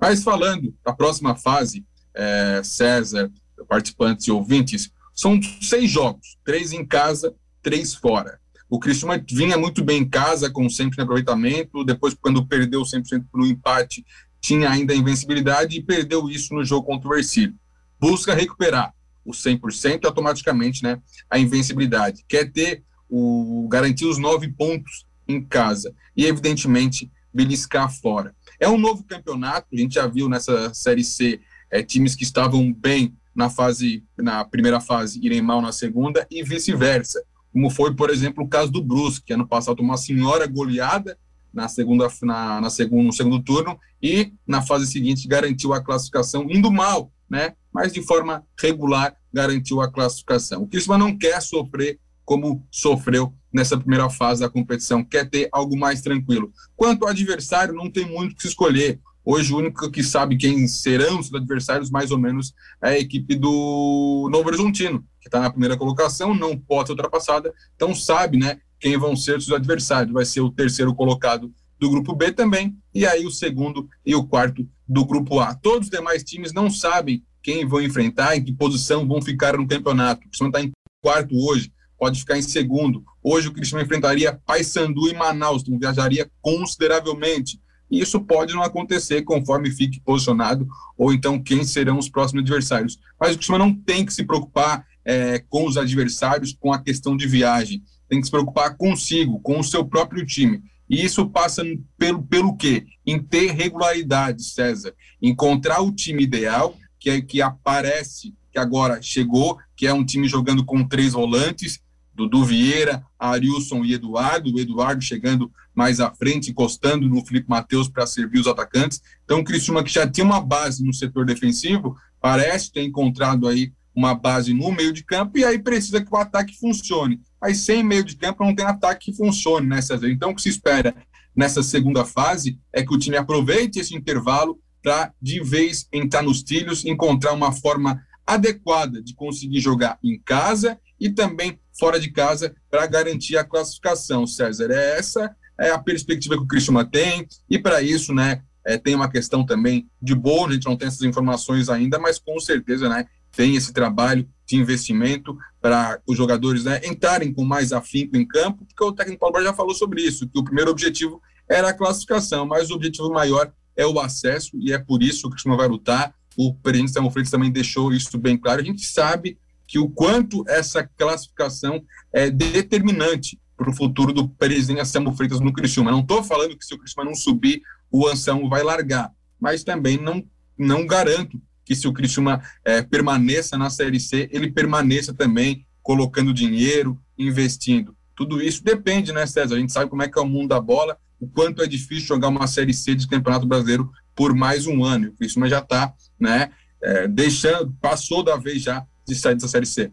Mas falando da próxima fase, é, César, participantes e ouvintes, são seis jogos, três em casa, três fora. O Cristiano vinha muito bem em casa, com 100% de aproveitamento, depois, quando perdeu 100% no empate, tinha ainda a invencibilidade e perdeu isso no jogo contra o Ercílio. Busca recuperar o 100% e automaticamente né, a invencibilidade. Quer ter o garantir os nove pontos em casa e, evidentemente, beliscar fora. É um novo campeonato, a gente já viu nessa Série C é, times que estavam bem na fase, na primeira fase, irem mal na segunda e vice-versa. Como foi, por exemplo, o caso do Brusque, que ano passado uma senhora goleada na segunda, na, na segundo, no segundo turno e na fase seguinte garantiu a classificação, indo mal, né? Mas de forma regular garantiu a classificação. O Crisma não quer sofrer como sofreu nessa primeira fase da competição, quer ter algo mais tranquilo. Quanto ao adversário, não tem muito que escolher. Hoje, o único que sabe quem serão os adversários, mais ou menos, é a equipe do Novo Horizontino, que está na primeira colocação, não pode ser ultrapassada, então sabe né, quem vão ser os adversários. Vai ser o terceiro colocado do grupo B também, e aí o segundo e o quarto do grupo A. Todos os demais times não sabem quem vão enfrentar, em que posição vão ficar no campeonato. O Criciúma está em quarto hoje, pode ficar em segundo. Hoje o Criciúma enfrentaria Paysandu e Manaus, então viajaria consideravelmente. E isso pode não acontecer conforme fique posicionado, ou então quem serão os próximos adversários. Mas o Criciúma não tem que se preocupar é, com os adversários, com a questão de viagem. Tem que se preocupar consigo, com o seu próprio time. E isso passa pelo, pelo quê? Em ter regularidade, César. Encontrar o time ideal, que é que aparece, que agora chegou, que é um time jogando com três volantes, Dudu Vieira, Arilson e Eduardo, o Eduardo chegando mais à frente, encostando no Felipe Matheus para servir os atacantes. Então, o Criciúma, que já tinha uma base no setor defensivo, parece ter encontrado aí uma base no meio de campo e aí precisa que o ataque funcione. Aí, sem meio de campo, não tem ataque que funcione, né, César? Então, o que se espera nessa segunda fase é que o time aproveite esse intervalo para, de vez, entrar nos trilhos, encontrar uma forma adequada de conseguir jogar em casa e também fora de casa para garantir a classificação, César. É essa é a perspectiva que o Cristiano tem e para isso, né, é, tem uma questão também de boa, a gente não tem essas informações ainda, mas com certeza, né, tem esse trabalho de investimento para os jogadores né, entrarem com mais afinco em campo, porque o técnico Paulo Bar já falou sobre isso, que o primeiro objetivo era a classificação, mas o objetivo maior é o acesso, e é por isso que o Cristiano vai lutar. O presidente Samuel Freitas também deixou isso bem claro. A gente sabe que o quanto essa classificação é determinante para o futuro do presidente Samuel Freitas no Criciúma. Não estou falando que se o Criciúma não subir, o Anselmo vai largar, mas também não, não garanto que se o Criciúma é, permaneça na Série C, ele permaneça também colocando dinheiro, investindo. Tudo isso depende, né, César? A gente sabe como é que é o mundo da bola, o quanto é difícil jogar uma Série C de Campeonato Brasileiro por mais um ano. O Criciúma já está, né, é, deixando, passou da vez já de sair dessa Série C.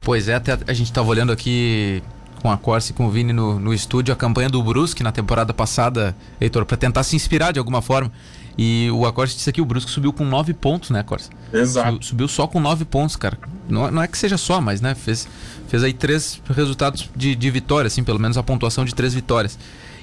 Pois é, até a gente estava olhando aqui com a Corse e com o Vini no, no estúdio a campanha do Brusque na temporada passada, Heitor, para tentar se inspirar de alguma forma. E o Acorte disse aqui, o Brusque subiu com nove pontos, né, Acorte? Exato. Subiu, subiu, só com nove pontos, cara. Não, não, é que seja só, mas, né, fez, fez aí três resultados de, de vitória, assim, pelo menos a pontuação de três vitórias.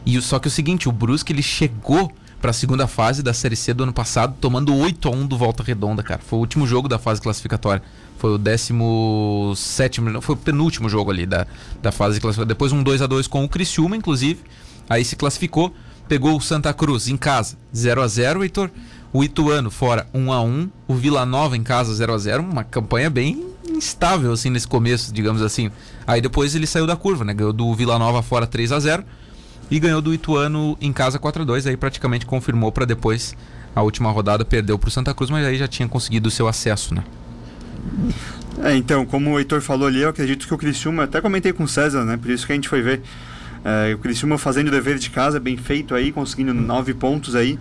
E só que o seguinte, o Brusque, ele chegou para a segunda fase da Série C do ano passado, tomando 8 a 1 do Volta Redonda, cara. Foi o último jogo da fase classificatória. Foi o 17, foi o penúltimo jogo ali da, da fase classificatória. Depois um 2 a 2 com o Criciúma, inclusive. Aí se classificou pegou o Santa Cruz em casa 0 a 0 Heitor. O Ituano fora 1 a 1 O Vila Nova em casa 0 a 0 Uma campanha bem instável assim nesse começo, digamos assim. Aí depois ele saiu da curva, né? Ganhou do Vila Nova fora 3 a 0 e ganhou do Ituano em casa 4 a 2 Aí praticamente confirmou para depois a última rodada perdeu para o Santa Cruz, mas aí já tinha conseguido o seu acesso, né? É, então, como o Heitor falou ali, eu acredito que o Criciúma, até comentei com o César, né? Por isso que a gente foi ver. É, o Criciúma fazendo o dever de casa, bem feito aí, conseguindo nove pontos aí.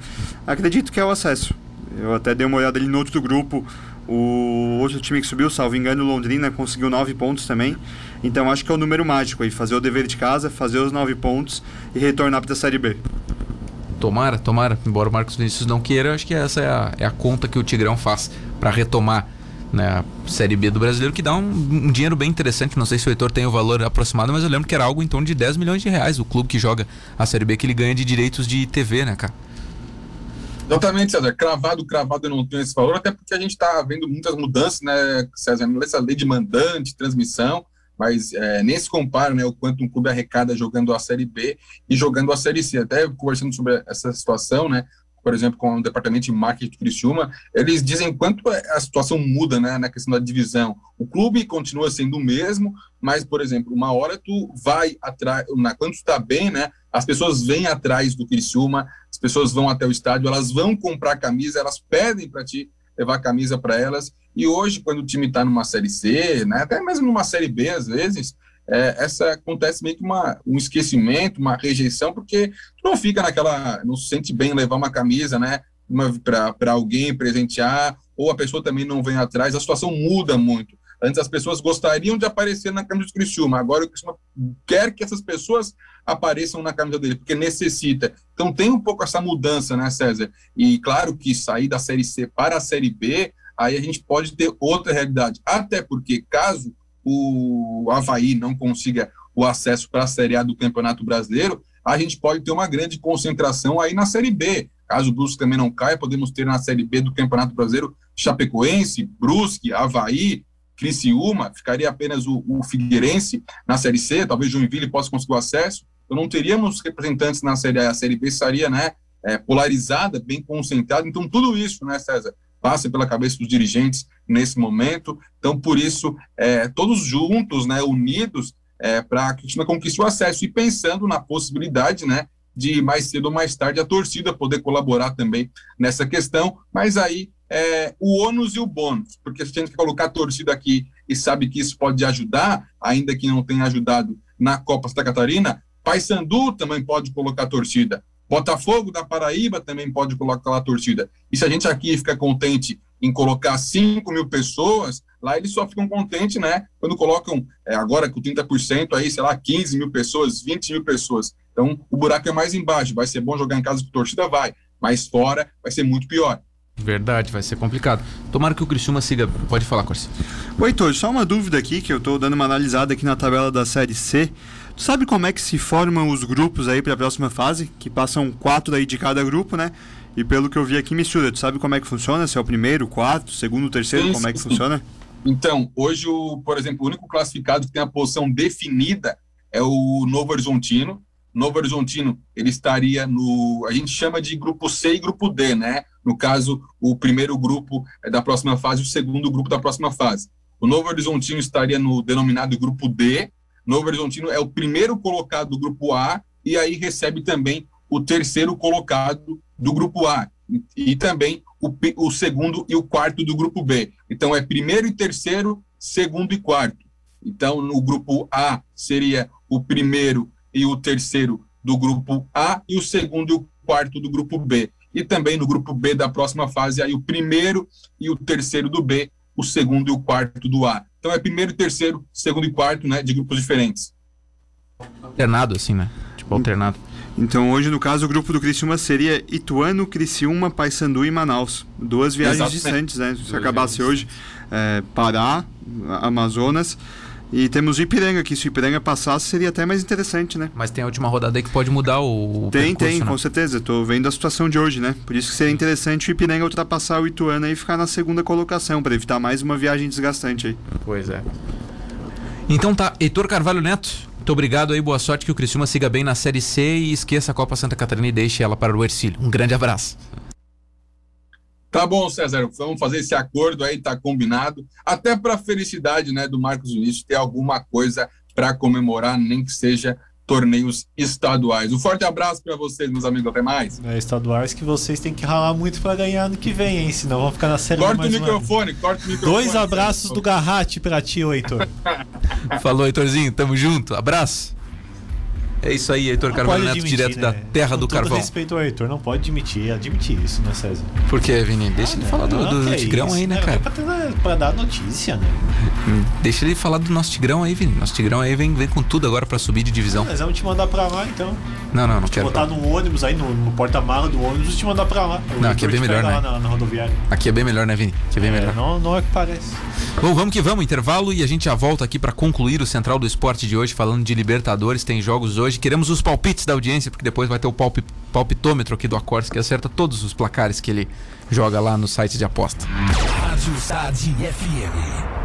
Acredito que é o acesso. Eu até dei uma olhada ali no outro grupo. O outro time que subiu, salvo engano, Londrina, conseguiu nove pontos também. Então acho que é o número mágico aí, fazer o dever de casa, fazer os nove pontos e retornar para a Série B. Tomara, tomara. Embora o Marcos Vinícius não queira, acho que essa é a, é a conta que o Tigrão faz para retomar né, a Série B do brasileiro, que dá um, um, dinheiro bem interessante. Não sei se o Heitor tem o valor aproximado, mas eu lembro que era algo em torno de 10 milhões de reais o clube que joga a Série B, que ele ganha de direitos de TV, né, cara? Exatamente, César. Cravado, cravado eu não tenho esse valor, até porque a gente está vendo muitas mudanças, né, César? Essa lei de mandante, transmissão, mas é, nem se compara né, o quanto um clube arrecada jogando a Série B e jogando a Série C. Até conversando sobre essa situação, né? por exemplo, com o departamento de marketing de Criciúma, eles dizem quanto a situação muda né, na questão da divisão. O clube continua sendo o mesmo, mas, por exemplo, uma hora tu vai atrás, quando tu está bem, né, as pessoas vêm atrás do Criciúma, as pessoas vão até o estádio, elas vão comprar camisa, elas pedem para ti levar camisa para elas, e hoje, quando o time está numa Série C, né, até mesmo numa Série B, às vezes, é, essa acontece meio que uma, um esquecimento, uma rejeição, porque tu não fica naquela, não se sente bem levar uma camisa, né, para alguém presentear, ou a pessoa também não vem atrás, a situação muda muito. Antes as pessoas gostariam de aparecer na camisa do Criciúma, agora o Criciúma quer que essas pessoas apareçam na camisa dele, porque necessita. Então tem um pouco essa mudança, né, César? E claro que sair da Série C para a Série B, aí a gente pode ter outra realidade. Até porque, caso o Havaí não consiga o acesso para a Série A do Campeonato Brasileiro, a gente pode ter uma grande concentração aí na Série B. Caso o Brusque também não caia, podemos ter na Série B do Campeonato Brasileiro Chapecoense, Brusque, Havaí, Criciúma, ficaria apenas o, o Figueirense na Série C, talvez Joinville possa conseguir o acesso. Então não teríamos representantes na Série A, a Série B estaria né, é, polarizada, bem concentrada. Então tudo isso, né, César, passa pela cabeça dos dirigentes nesse momento. Então por isso, é, todos juntos, né, unidos, é, para que o time conquiste o acesso e pensando na possibilidade, né, de mais cedo ou mais tarde a torcida poder colaborar também nessa questão, mas aí é, o ônus e o bônus, porque se a gente colocar a torcida aqui e sabe que isso pode ajudar, ainda que não tenha ajudado na Copa Santa Catarina, Paysandu também pode colocar a torcida, Botafogo da Paraíba também pode colocar a torcida. E se a gente aqui fica contente em colocar 5 mil pessoas, lá eles só ficam contentes, né? Quando colocam, é, agora com 30%, aí, sei lá, 15 mil pessoas, 20 mil pessoas. Então, o buraco é mais embaixo. Vai ser bom jogar em casa com torcida? Vai. Mas fora vai ser muito pior. Verdade, vai ser complicado. Tomara que o Criciúma siga. Pode falar, Corsi. Oi, Tô, só uma dúvida aqui, que eu estou dando uma analisada aqui na tabela da Série C. Tu sabe como é que se formam os grupos aí para a próxima fase? Que passam quatro aí de cada grupo, né? E pelo que eu vi aqui, mistura. Tu sabe como é que funciona? Se é o primeiro, quarto, segundo, terceiro, como é que funciona? Então, hoje, o, por exemplo, o único classificado que tem a posição definida é o Novo Horizontino. Novo Horizontino, ele estaria no. A gente chama de grupo C e grupo D, né? No caso, o primeiro grupo é da próxima fase, o segundo grupo da próxima fase. O Novo Horizontino estaria no denominado grupo D. Novo Horizontino é o primeiro colocado do grupo A e aí recebe também o terceiro colocado do grupo A e, e também o, o segundo e o quarto do grupo B. Então é primeiro e terceiro, segundo e quarto. Então no grupo A seria o primeiro e o terceiro do grupo A e o segundo e o quarto do grupo B. E também no grupo B da próxima fase, aí o primeiro e o terceiro do B, o segundo e o quarto do A. Então é primeiro, terceiro, segundo e quarto, né, de grupos diferentes. Alternado assim, né? Tipo alternado. Então hoje, no caso, o grupo do Criciúma seria Ituano, Criciúma, Paysandu e Manaus. Duas viagens Exatamente. distantes, né? Se acabasse hoje, é, Pará, Amazonas e temos o Ipiranga, que se o Ipiranga passasse seria até mais interessante, né? Mas tem a última rodada aí que pode mudar o. Tem, percurso, tem, né? com certeza. Estou vendo a situação de hoje, né? Por isso que seria interessante o Ipiranga ultrapassar o Ituano e ficar na segunda colocação, para evitar mais uma viagem desgastante aí. Pois é. Então tá, Heitor Carvalho Neto, muito obrigado aí, boa sorte, que o Criciúma siga bem na Série C e esqueça a Copa Santa Catarina e deixe ela para o Ercílio. Um grande abraço. Tá bom, César, vamos fazer esse acordo aí, tá combinado. Até para a felicidade né, do Marcos Vinícius ter alguma coisa para comemorar, nem que seja torneios estaduais. Um forte abraço para vocês, meus amigos. Até mais. É, estaduais que vocês têm que ralar muito para ganhar no que vem, hein? Senão vão ficar na série Corta o microfone, corta o microfone. Dois abraços do Garrate para ti, Heitor. Falou, Heitorzinho. Tamo junto. Abraço. É isso aí, Heitor Carvalho Neto, direto né? da terra Com do carvão. respeito ao Heitor, não pode admitir, admitir isso, né, César? Por que, Vini? Deixa ah, ele falar do, do, do Tigrão isso, aí, né, cara? É pra, ter, pra, dar notícia, né? Deixa ele falar do nosso Tigrão aí, Vini. Nosso Tigrão aí vem, vem com tudo agora pra subir de divisão. Mas vamos te mandar pra lá, então. Não, não, não quero. botar no ônibus aí, no, no porta-mala do ônibus e te mandar pra lá. não, aqui é bem melhor, né? Na, na, rodoviária. Aqui é bem melhor, né, Vini? Aqui é bem é, melhor. Não, não é o que parece. Bom, vamos que vamos, intervalo e a gente já volta aqui para concluir o Central do Esporte de hoje, falando de Libertadores, tem jogos hoje. Queremos os palpites da audiência, porque depois vai ter o palp palpitômetro aqui do Acors, que acerta todos os placares que ele joga lá no site de aposta. Rádio Cidade FM.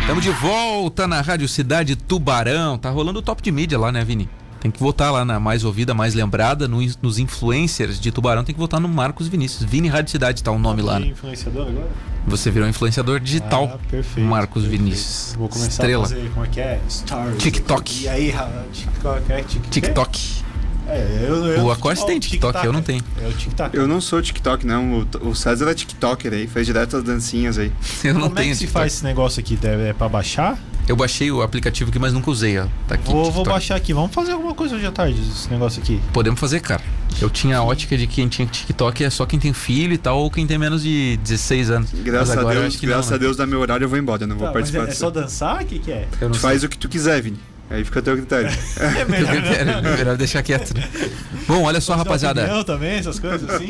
Estamos de volta na Rádio Cidade Tubarão. Tá rolando o top de mídia lá, né, Vini? Tem que votar lá na mais ouvida, mais lembrada, no, nos influencers de Tubarão, tem que votar no Marcos Vinícius. Vini Rádio Cidade tá o nome lá. Né? influenciador agora? Você virou influenciador digital. Ah, perfeito. Marcos perfeito. Vinícius. Vou começar Estrela. a fazer, como é que é? Stars. TikTok. E aí, TikTok, é TikTok. TikTok. É, eu, eu, o Acorce tem TikTok, eu não tenho. É o TikTok. Eu não sou TikTok, não. O, o César é TikToker aí, fez direto as dancinhas aí. Eu não Como tenho. Como é que se faz esse negócio aqui? É pra baixar? Eu baixei o aplicativo aqui, mas nunca usei, ó. Tá aqui. Vou, vou, baixar aqui. Vamos fazer alguma coisa hoje à tarde, esse negócio aqui. Podemos fazer, cara. Eu tinha a ótica de que quem tinha TikTok é só quem tem filho e tal, ou quem tem menos de 16 anos. Graças a Deus, graças não, a né? Deus, dá meu horário, eu vou embora, eu não tá, vou participar. É, é só dançar? O que, que é? Tu faz o que tu quiser, Vini. Aí fica a teu critério. é melhor, é melhor deixar quieto. Né? Bom, olha só, rapaziada. Eu também, essas coisas assim.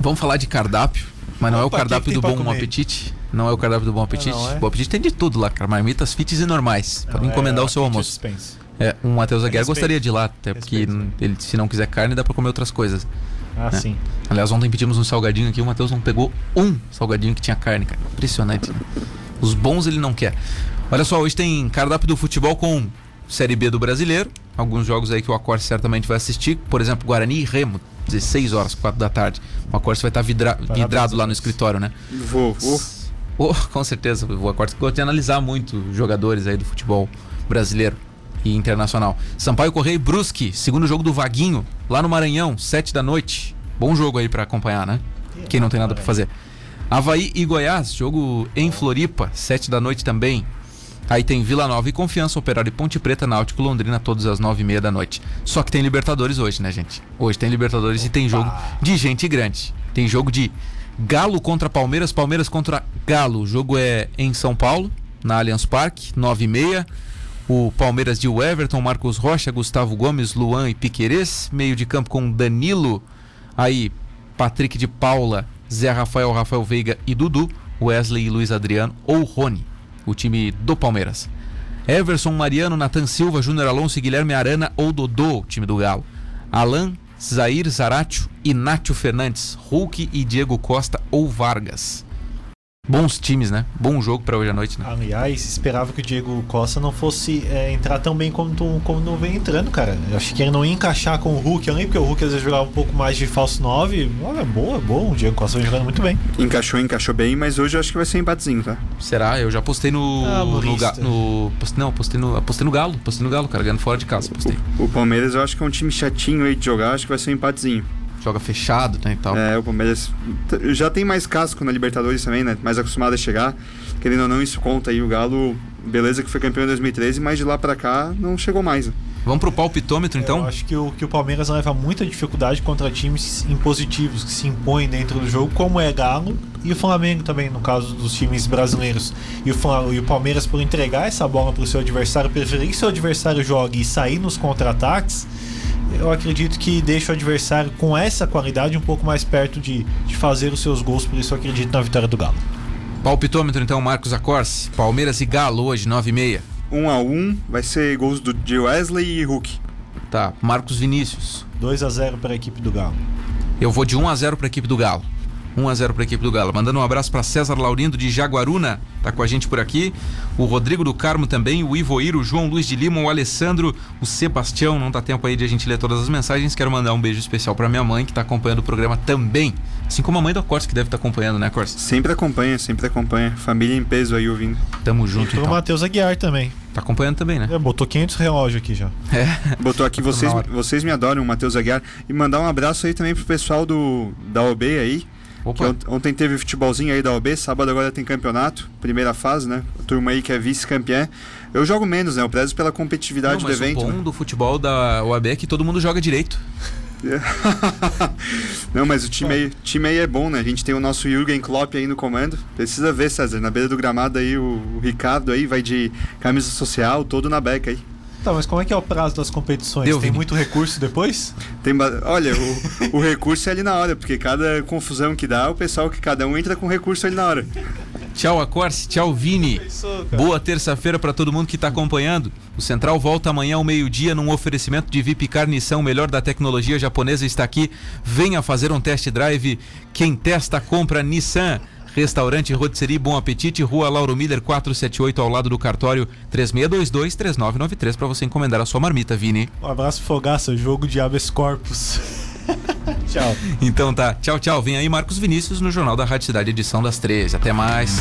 Vamos falar de cardápio, mas não Opa, é o cardápio do Bom Apetite. Não é o cardápio do Bom Apetite. Não, não é? Bom Apetite tem de tudo lá, cara. Marmitas fits e normais. Pode encomendar é, o seu almoço. É, o Matheus Aguiar gostaria de ir lá, até porque ele, se não quiser carne, dá pra comer outras coisas. Ah, né? sim. Aliás, ontem pedimos um salgadinho aqui, o Matheus não pegou um salgadinho que tinha carne, cara. Impressionante. Né? Os bons ele não quer. Olha só, hoje tem cardápio do futebol com Série B do Brasileiro. Alguns jogos aí que o Acorce certamente vai assistir. Por exemplo, Guarani e Remo, 16 horas, 4 da tarde. O Acorce vai estar vidra vidrado lá no escritório, né? Vou, vou. Oh, com certeza, o Acorce gosta de analisar muito jogadores aí do futebol brasileiro e internacional. Sampaio Correia e Brusque, segundo jogo do Vaguinho, lá no Maranhão, 7 da noite. Bom jogo aí para acompanhar, né? Quem não tem nada para fazer. Havaí e Goiás, jogo em Floripa, 7 da noite também. Aí tem Vila Nova e Confiança, Operário e Ponte Preta, Náutico Londrina, todas às nove e meia da noite. Só que tem Libertadores hoje, né, gente? Hoje tem Libertadores e tem jogo de gente grande. Tem jogo de Galo contra Palmeiras, Palmeiras contra Galo. O jogo é em São Paulo, na Allianz Parque, nove e meia. O Palmeiras de Everton, Marcos Rocha, Gustavo Gomes, Luan e Piquerez. Meio de campo com Danilo, aí Patrick de Paula, Zé Rafael, Rafael Veiga e Dudu. Wesley e Luiz Adriano ou Rony o time do Palmeiras. Everson, Mariano, Nathan Silva, Júnior Alonso e Guilherme Arana ou Dodô, o time do Galo. Alan, Zair Zaratio, Inácio Fernandes, Hulk e Diego Costa ou Vargas. Bons times, né? Bom jogo para hoje à noite, né? Aliás, esperava que o Diego Costa não fosse é, entrar tão bem como, como não vem entrando, cara. Eu achei que ele não ia encaixar com o Hulk ali, porque o Hulk às vezes jogava um pouco mais de falso 9. Olha, boa, bom. O Diego Costa vem jogando muito bem. Encaixou, encaixou bem, mas hoje eu acho que vai ser um empatezinho, tá? Será? Eu já postei no. Ah, no, no post, não, postei no, postei no Galo. Postei no Galo, cara, ganhando fora de casa. Postei. O, o Palmeiras eu acho que é um time chatinho aí de jogar, acho que vai ser um empatezinho joga fechado né, e tal. É, o Palmeiras já tem mais casco na Libertadores também, né? Mais acostumado a chegar. Querendo ou não, isso conta aí. O Galo, beleza que foi campeão em 2013, mas de lá para cá não chegou mais. Né? Vamos pro palpitômetro então? Eu acho que o, que o Palmeiras leva muita dificuldade contra times impositivos que se impõem dentro do jogo, como é Galo e o Flamengo também, no caso dos times brasileiros. E o, e o Palmeiras, por entregar essa bola para o seu adversário, preferir que seu adversário jogue e sair nos contra-ataques eu acredito que deixa o adversário com essa qualidade um pouco mais perto de, de fazer os seus gols, por isso eu acredito na vitória do Galo. Palpitômetro então, Marcos Acorce. Palmeiras e Galo hoje, 9 e meia. 1 a 1 vai ser gols do, de Wesley e Hulk. Tá, Marcos Vinícius. 2 a 0 para a equipe do Galo. Eu vou de 1 a 0 para a equipe do Galo. 1 a 0 para a equipe do Galo. Mandando um abraço para César Laurindo de Jaguaruna, tá com a gente por aqui. O Rodrigo do Carmo também, o Ivoiro, o João Luiz de Lima, o Alessandro, o Sebastião. Não dá tempo aí de a gente ler todas as mensagens. Quero mandar um beijo especial para minha mãe que está acompanhando o programa também. Assim como a mãe do Corsa que deve estar tá acompanhando, né, Corsa? Sempre acompanha, sempre acompanha. Família em peso aí ouvindo. Tamo junto. E então. o Matheus Aguiar também. Tá acompanhando também, né? É, botou 500 relógio aqui já. É. Botou aqui, vocês, vocês me adoram, o Matheus Aguiar. E mandar um abraço aí também pro pessoal do da OB aí. Ontem teve futebolzinho aí da OB, sábado agora tem campeonato, primeira fase, né? A turma aí que é vice-campeã. Eu jogo menos, né? Eu prezo pela competitividade Não, do evento. O bom né? do futebol da OAB é que todo mundo joga direito. Não, mas o time aí, time aí é bom, né? A gente tem o nosso Jürgen Klopp aí no comando. Precisa ver, César, na beira do gramado aí, o, o Ricardo aí vai de camisa social, todo na beca aí. Tá, mas como é que é o prazo das competições? Deu, Tem Vini. muito recurso depois? Tem, olha, o, o recurso é ali na hora, porque cada confusão que dá, o pessoal que cada um entra com recurso ali na hora. Tchau, Acorce. Tchau, Vini. Boa terça-feira para todo mundo que está acompanhando. O Central volta amanhã ao meio-dia num oferecimento de VIP Carnição, melhor da tecnologia japonesa está aqui. Venha fazer um test drive. Quem testa, compra Nissan. Restaurante Rotisserie Bom Apetite, Rua Lauro Miller 478, ao lado do cartório 3622-3993 para você encomendar a sua marmita, Vini. Um abraço, Fogaça, jogo de habeas corpus. tchau. Então tá, tchau, tchau. Vem aí Marcos Vinícius no Jornal da Rádio Cidade, edição das 13. Até mais.